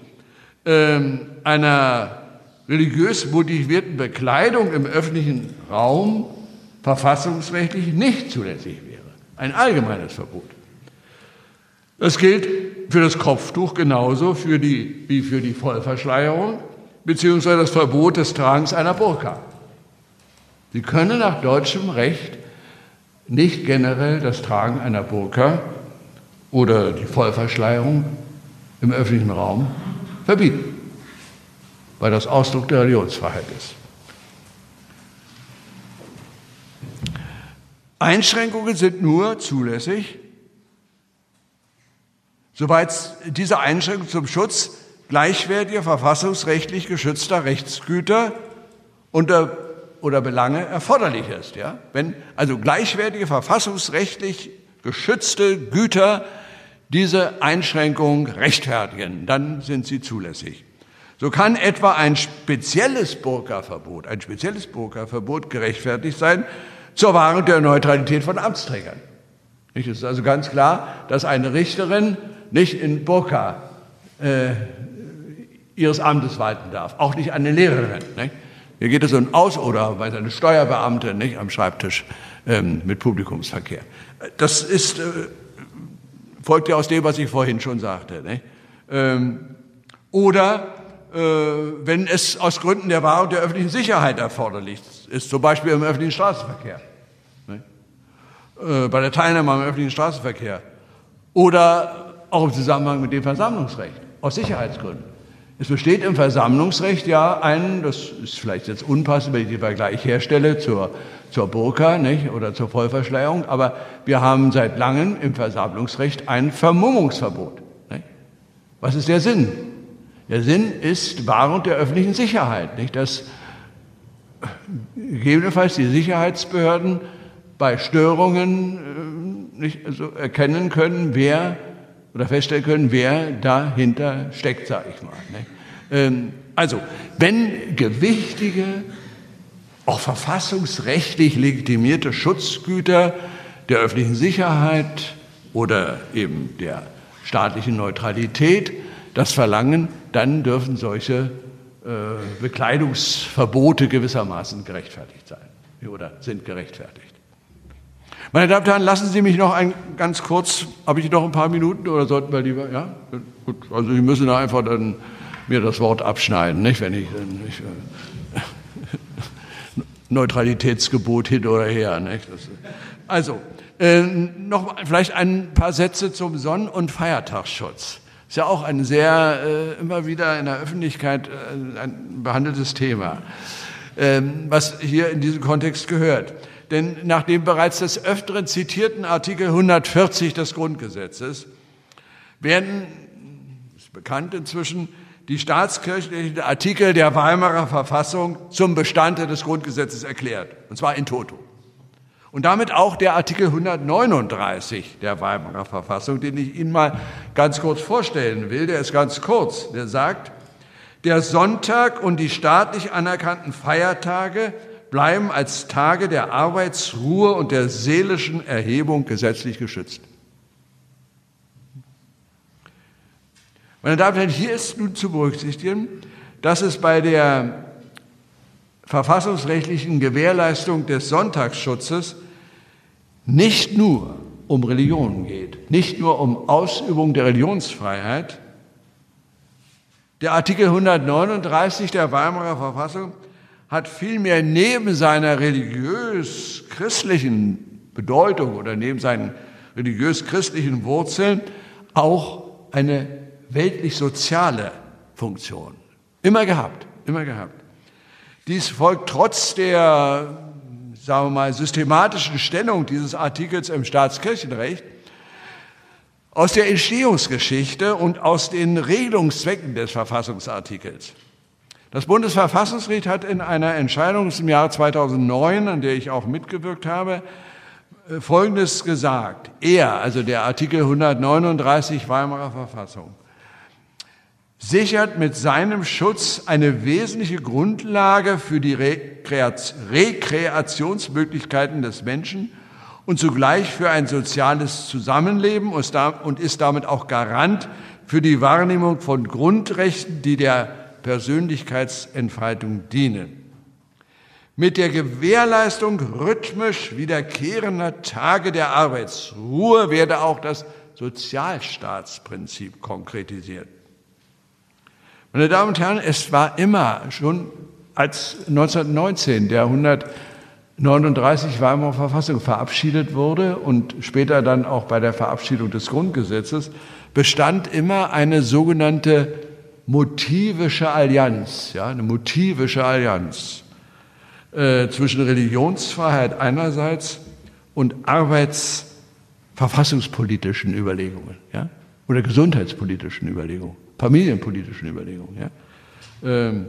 Speaker 2: ähm, einer religiös motivierten Bekleidung im öffentlichen Raum verfassungsrechtlich nicht zulässig wäre. Ein allgemeines Verbot. Das gilt für das Kopftuch genauso für die, wie für die Vollverschleierung beziehungsweise das Verbot des Tragens einer Burka. Sie können nach deutschem Recht nicht generell das Tragen einer Burka oder die Vollverschleierung im öffentlichen Raum verbieten, weil das Ausdruck der Religionsfreiheit ist. Einschränkungen sind nur zulässig, soweit diese Einschränkung zum Schutz gleichwertiger verfassungsrechtlich geschützter Rechtsgüter unter, oder Belange erforderlich ist. Ja? Wenn also gleichwertige verfassungsrechtlich geschützte Güter diese Einschränkung rechtfertigen, dann sind sie zulässig. So kann etwa ein spezielles Burka-Verbot, ein spezielles Burka-Verbot gerechtfertigt sein zur Wahrung der Neutralität von Amtsträgern. Es ist also ganz klar, dass eine Richterin nicht in Burka äh, ihres Amtes walten darf, auch nicht eine Lehrerin. Nicht? Hier geht es um Aus- oder bei einer Steuerbeamte nicht am Schreibtisch ähm, mit Publikumsverkehr. Das ist, äh, folgt ja aus dem, was ich vorhin schon sagte. Nicht? Ähm, oder äh, wenn es aus Gründen der Wahrung der öffentlichen Sicherheit erforderlich ist, zum Beispiel im öffentlichen Straßenverkehr, äh, bei der Teilnahme am öffentlichen Straßenverkehr oder auch im Zusammenhang mit dem Versammlungsrecht, aus Sicherheitsgründen. Es besteht im Versammlungsrecht ja ein, das ist vielleicht jetzt unpassend, wenn ich den Vergleich herstelle zur, zur Burka nicht, oder zur Vollverschleierung, aber wir haben seit langem im Versammlungsrecht ein Vermummungsverbot. Nicht? Was ist der Sinn? Der Sinn ist Wahrung der öffentlichen Sicherheit, nicht? dass gegebenenfalls die Sicherheitsbehörden bei Störungen äh, nicht also erkennen können, wer oder feststellen können, wer dahinter steckt, sage ich mal. Ne? Ähm, also, wenn gewichtige, auch verfassungsrechtlich legitimierte Schutzgüter der öffentlichen Sicherheit oder eben der staatlichen Neutralität das verlangen, dann dürfen solche äh, Bekleidungsverbote gewissermaßen gerechtfertigt sein oder sind gerechtfertigt. Meine Damen und Herren, lassen Sie mich noch ein ganz kurz, habe ich noch ein paar Minuten oder sollten wir lieber, ja? Gut, also Sie müssen einfach dann mir das Wort abschneiden, nicht, wenn ich, nicht, äh, Neutralitätsgebot hin oder her, nicht? Das, also, äh, noch vielleicht ein paar Sätze zum Sonn- und Feiertagsschutz. Ist ja auch ein sehr, äh, immer wieder in der Öffentlichkeit äh, ein behandeltes Thema, ähm, was hier in diesem Kontext gehört. Denn nach dem bereits des Öfteren zitierten Artikel 140 des Grundgesetzes werden, ist bekannt inzwischen, die staatskirchlichen Artikel der Weimarer Verfassung zum Bestandteil des Grundgesetzes erklärt, und zwar in toto. Und damit auch der Artikel 139 der Weimarer Verfassung, den ich Ihnen mal ganz kurz vorstellen will. Der ist ganz kurz. Der sagt, der Sonntag und die staatlich anerkannten Feiertage bleiben als Tage der Arbeitsruhe und der seelischen Erhebung gesetzlich geschützt. Meine Damen und Herren, hier ist nun zu berücksichtigen, dass es bei der verfassungsrechtlichen Gewährleistung des Sonntagsschutzes nicht nur um Religion geht, nicht nur um Ausübung der Religionsfreiheit. Der Artikel 139 der Weimarer Verfassung hat vielmehr neben seiner religiös-christlichen Bedeutung oder neben seinen religiös-christlichen Wurzeln auch eine weltlich-soziale Funktion. Immer gehabt, immer gehabt. Dies folgt trotz der, sagen wir mal, systematischen Stellung dieses Artikels im Staatskirchenrecht aus der Entstehungsgeschichte und aus den Regelungszwecken des Verfassungsartikels. Das Bundesverfassungsgericht hat in einer Entscheidung im Jahr 2009, an der ich auch mitgewirkt habe, äh, Folgendes gesagt. Er, also der Artikel 139 Weimarer Verfassung, sichert mit seinem Schutz eine wesentliche Grundlage für die Rekreationsmöglichkeiten des Menschen und zugleich für ein soziales Zusammenleben und ist damit auch Garant für die Wahrnehmung von Grundrechten, die der Persönlichkeitsentfaltung dienen. Mit der Gewährleistung rhythmisch wiederkehrender Tage der Arbeitsruhe werde auch das Sozialstaatsprinzip konkretisiert. Meine Damen und Herren, es war immer schon als 1919 der 139 Weimarer Verfassung verabschiedet wurde und später dann auch bei der Verabschiedung des Grundgesetzes, bestand immer eine sogenannte motivische Allianz, ja, eine motivische Allianz äh, zwischen Religionsfreiheit einerseits und arbeitsverfassungspolitischen Überlegungen, ja, oder gesundheitspolitischen Überlegungen, familienpolitischen Überlegungen, ja. Ähm,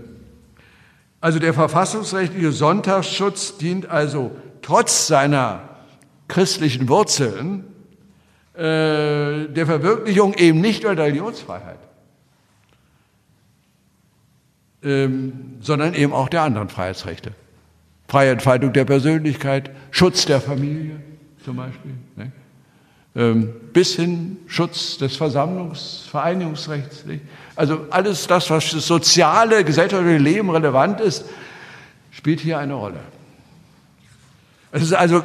Speaker 2: also der verfassungsrechtliche Sonntagsschutz dient also trotz seiner christlichen Wurzeln äh, der Verwirklichung eben nicht nur der Religionsfreiheit, ähm, sondern eben auch der anderen Freiheitsrechte. Freie Entfaltung der Persönlichkeit, Schutz der Familie zum Beispiel, ne? ähm, bis hin Schutz des Versammlungs-, Vereinigungsrechts. Nicht? Also alles das, was das soziale, gesellschaftliche Leben relevant ist, spielt hier eine Rolle. Es ist also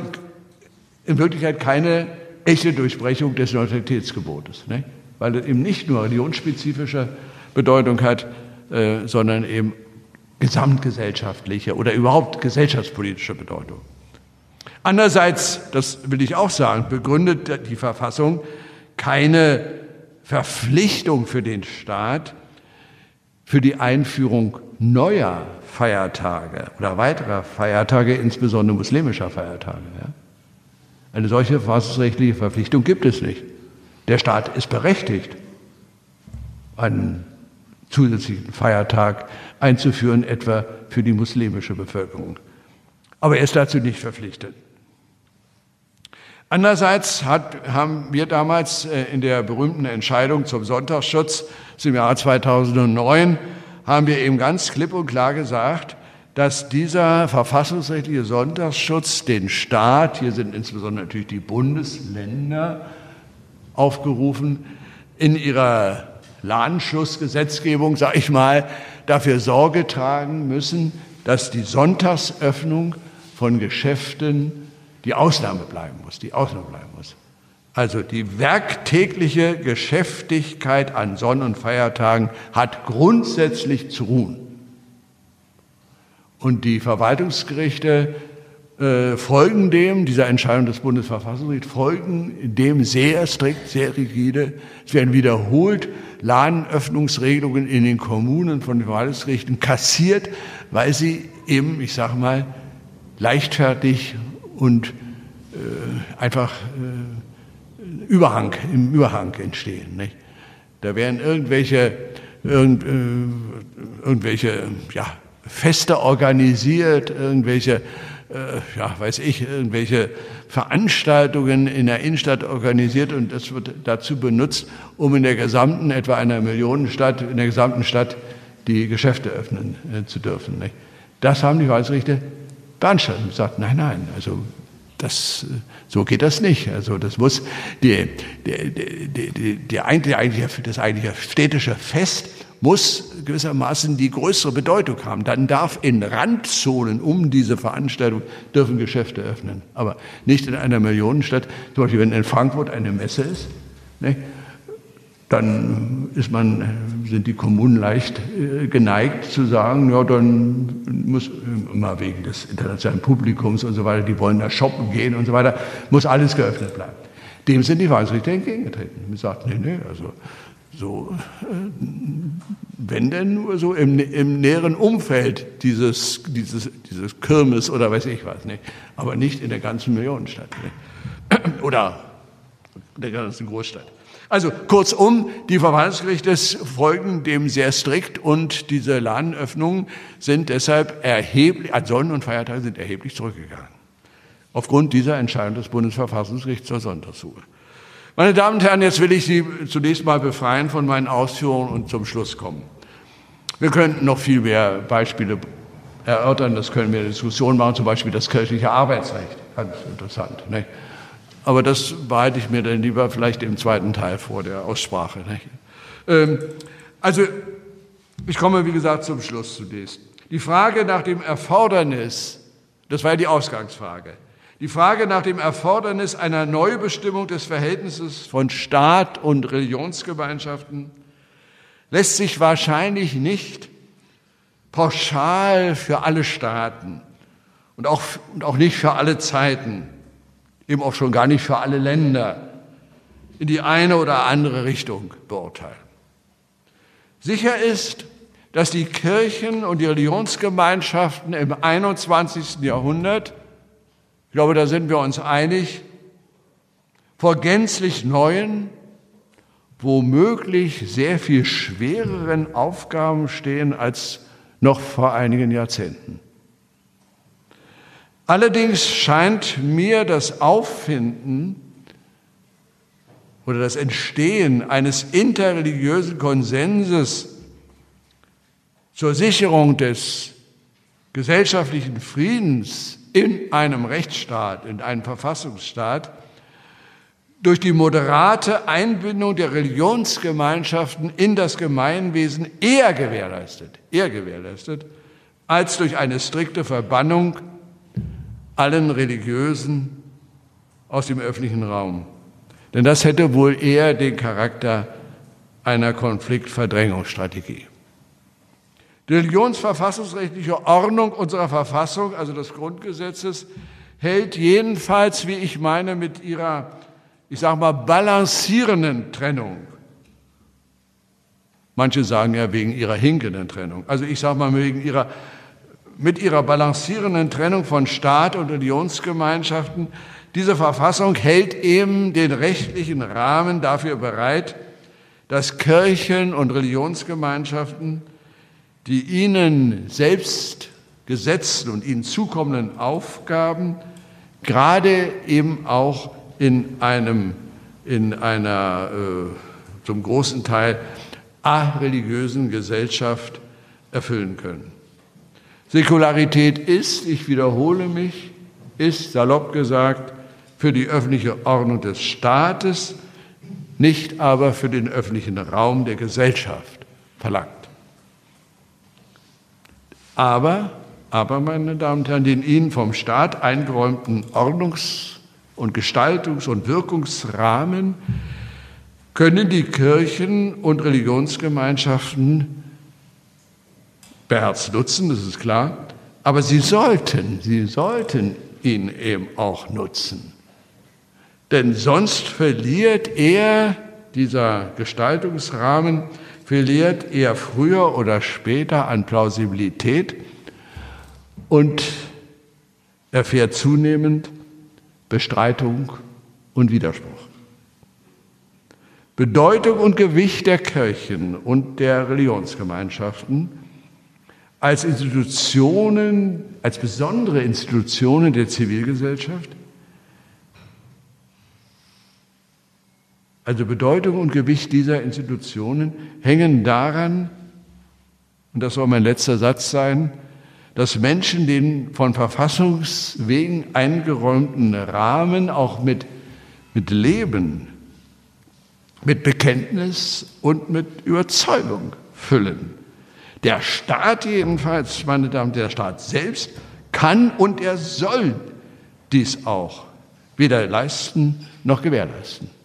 Speaker 2: in Wirklichkeit keine echte Durchbrechung des Neutralitätsgebotes, ne? weil es eben nicht nur religionsspezifische Bedeutung hat, äh, sondern eben gesamtgesellschaftliche oder überhaupt gesellschaftspolitische Bedeutung. Andererseits, das will ich auch sagen, begründet die Verfassung keine Verpflichtung für den Staat, für die Einführung neuer Feiertage oder weiterer Feiertage, insbesondere muslimischer Feiertage. Ja? Eine solche verfassungsrechtliche Verpflichtung gibt es nicht. Der Staat ist berechtigt, einen zusätzlichen Feiertag einzuführen, etwa für die muslimische Bevölkerung. Aber er ist dazu nicht verpflichtet. Andererseits hat, haben wir damals äh, in der berühmten Entscheidung zum Sonntagsschutz zum Jahr 2009 haben wir eben ganz klipp und klar gesagt, dass dieser verfassungsrechtliche Sonntagsschutz den Staat, hier sind insbesondere natürlich die Bundesländer aufgerufen, in ihrer Ladenschlussgesetzgebung, sage ich mal, dafür Sorge tragen müssen, dass die Sonntagsöffnung von Geschäften die Ausnahme bleiben muss, die Ausnahme bleiben muss. Also die werktägliche Geschäftigkeit an Sonn- und Feiertagen hat grundsätzlich zu ruhen. Und die Verwaltungsgerichte äh, folgen dem, dieser Entscheidung des Bundesverfassungsgerichts, folgen dem sehr strikt, sehr rigide. Es werden wiederholt Ladenöffnungsregelungen in den Kommunen von den Verwaltungsgerichten kassiert, weil sie eben, ich sage mal, leichtfertig und äh, einfach äh, Überhang, im Überhang entstehen. Nicht? Da werden irgendwelche, irgend, äh, irgendwelche ja, Feste organisiert, irgendwelche, ja, weiß ich, irgendwelche Veranstaltungen in der Innenstadt organisiert und das wird dazu benutzt, um in der gesamten, etwa einer Millionenstadt, in der gesamten Stadt die Geschäfte öffnen äh, zu dürfen. Nicht? Das haben die Weißrichter beanstandet und gesagt, nein, nein, also das, so geht das nicht. Also das muss die, die, die, die, die eigentliche, das eigentliche städtische Fest muss gewissermaßen die größere Bedeutung haben. Dann darf in Randzonen um diese Veranstaltung dürfen Geschäfte öffnen, aber nicht in einer Millionenstadt. Zum Beispiel, wenn in Frankfurt eine Messe ist, ne, dann man, sind die Kommunen leicht äh, geneigt zu sagen, ja, dann muss immer wegen des internationalen Publikums und so weiter, die wollen da shoppen gehen und so weiter, muss alles geöffnet bleiben. Dem sind die Weisrichter entgegengetreten. Die sagten, nee, nee, also so, äh, wenn denn nur so im, im näheren Umfeld dieses, dieses, dieses Kirmes oder weiß ich was, nicht? aber nicht in der ganzen Millionenstadt nicht? oder der ganzen Großstadt. Also kurzum, die Verwaltungsgerichte folgen dem sehr strikt und diese Ladenöffnungen sind deshalb erheblich, an Sonnen- und Feiertagen sind erheblich zurückgegangen. Aufgrund dieser Entscheidung des Bundesverfassungsgerichts zur Sonntagsruhe. Meine Damen und Herren, jetzt will ich Sie zunächst mal befreien von meinen Ausführungen und zum Schluss kommen. Wir könnten noch viel mehr Beispiele erörtern, das können wir in der Diskussion machen, zum Beispiel das kirchliche Arbeitsrecht, ganz interessant. Nicht? Aber das behalte ich mir dann lieber vielleicht im zweiten Teil vor der Aussprache. Ähm, also, ich komme, wie gesagt, zum Schluss zunächst. Die Frage nach dem Erfordernis, das war ja die Ausgangsfrage, die Frage nach dem Erfordernis einer Neubestimmung des Verhältnisses von Staat und Religionsgemeinschaften lässt sich wahrscheinlich nicht pauschal für alle Staaten und auch, und auch nicht für alle Zeiten eben auch schon gar nicht für alle Länder in die eine oder andere Richtung beurteilen. Sicher ist, dass die Kirchen und die Religionsgemeinschaften im 21. Jahrhundert, ich glaube, da sind wir uns einig, vor gänzlich neuen, womöglich sehr viel schwereren Aufgaben stehen als noch vor einigen Jahrzehnten. Allerdings scheint mir das Auffinden oder das Entstehen eines interreligiösen Konsenses zur Sicherung des gesellschaftlichen Friedens in einem Rechtsstaat, in einem Verfassungsstaat, durch die moderate Einbindung der Religionsgemeinschaften in das Gemeinwesen eher gewährleistet, eher gewährleistet, als durch eine strikte Verbannung allen Religiösen aus dem öffentlichen Raum. Denn das hätte wohl eher den Charakter einer Konfliktverdrängungsstrategie. Die religionsverfassungsrechtliche Ordnung unserer Verfassung, also des Grundgesetzes, hält jedenfalls, wie ich meine, mit ihrer, ich sage mal, balancierenden Trennung Manche sagen ja wegen ihrer hinkenden Trennung. Also ich sage mal wegen ihrer, mit ihrer balancierenden Trennung von Staat und Religionsgemeinschaften. Diese Verfassung hält eben den rechtlichen Rahmen dafür bereit, dass Kirchen und Religionsgemeinschaften die ihnen selbst gesetzten und ihnen zukommenden Aufgaben gerade eben auch in einem, in einer äh, zum großen Teil areligiösen Gesellschaft erfüllen können. Säkularität ist, ich wiederhole mich, ist salopp gesagt für die öffentliche Ordnung des Staates, nicht aber für den öffentlichen Raum der Gesellschaft verlangt. Aber, aber, meine Damen und Herren, den Ihnen vom Staat eingeräumten Ordnungs- und Gestaltungs- und Wirkungsrahmen können die Kirchen und Religionsgemeinschaften beherzt nutzen, das ist klar, aber sie sollten, sie sollten ihn eben auch nutzen. Denn sonst verliert er, dieser Gestaltungsrahmen, verliert er früher oder später an Plausibilität und erfährt zunehmend Bestreitung und Widerspruch. Bedeutung und Gewicht der Kirchen und der Religionsgemeinschaften als Institutionen, als besondere Institutionen der Zivilgesellschaft, also Bedeutung und Gewicht dieser Institutionen hängen daran, und das soll mein letzter Satz sein, dass Menschen den von Verfassungswegen eingeräumten Rahmen auch mit, mit Leben, mit Bekenntnis und mit Überzeugung füllen. Der Staat jedenfalls, meine Damen und Herren, der Staat selbst kann und er soll dies auch weder leisten noch gewährleisten.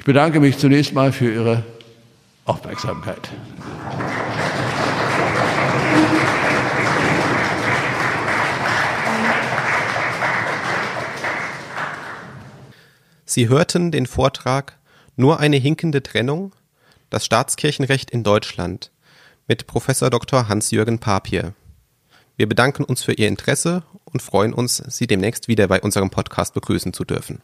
Speaker 2: Ich bedanke mich zunächst mal für Ihre Aufmerksamkeit.
Speaker 1: Sie hörten den Vortrag Nur eine hinkende Trennung? Das Staatskirchenrecht in Deutschland mit Professor Dr. Hans-Jürgen Papier. Wir bedanken uns für Ihr Interesse und freuen uns, Sie demnächst wieder bei unserem Podcast begrüßen zu dürfen.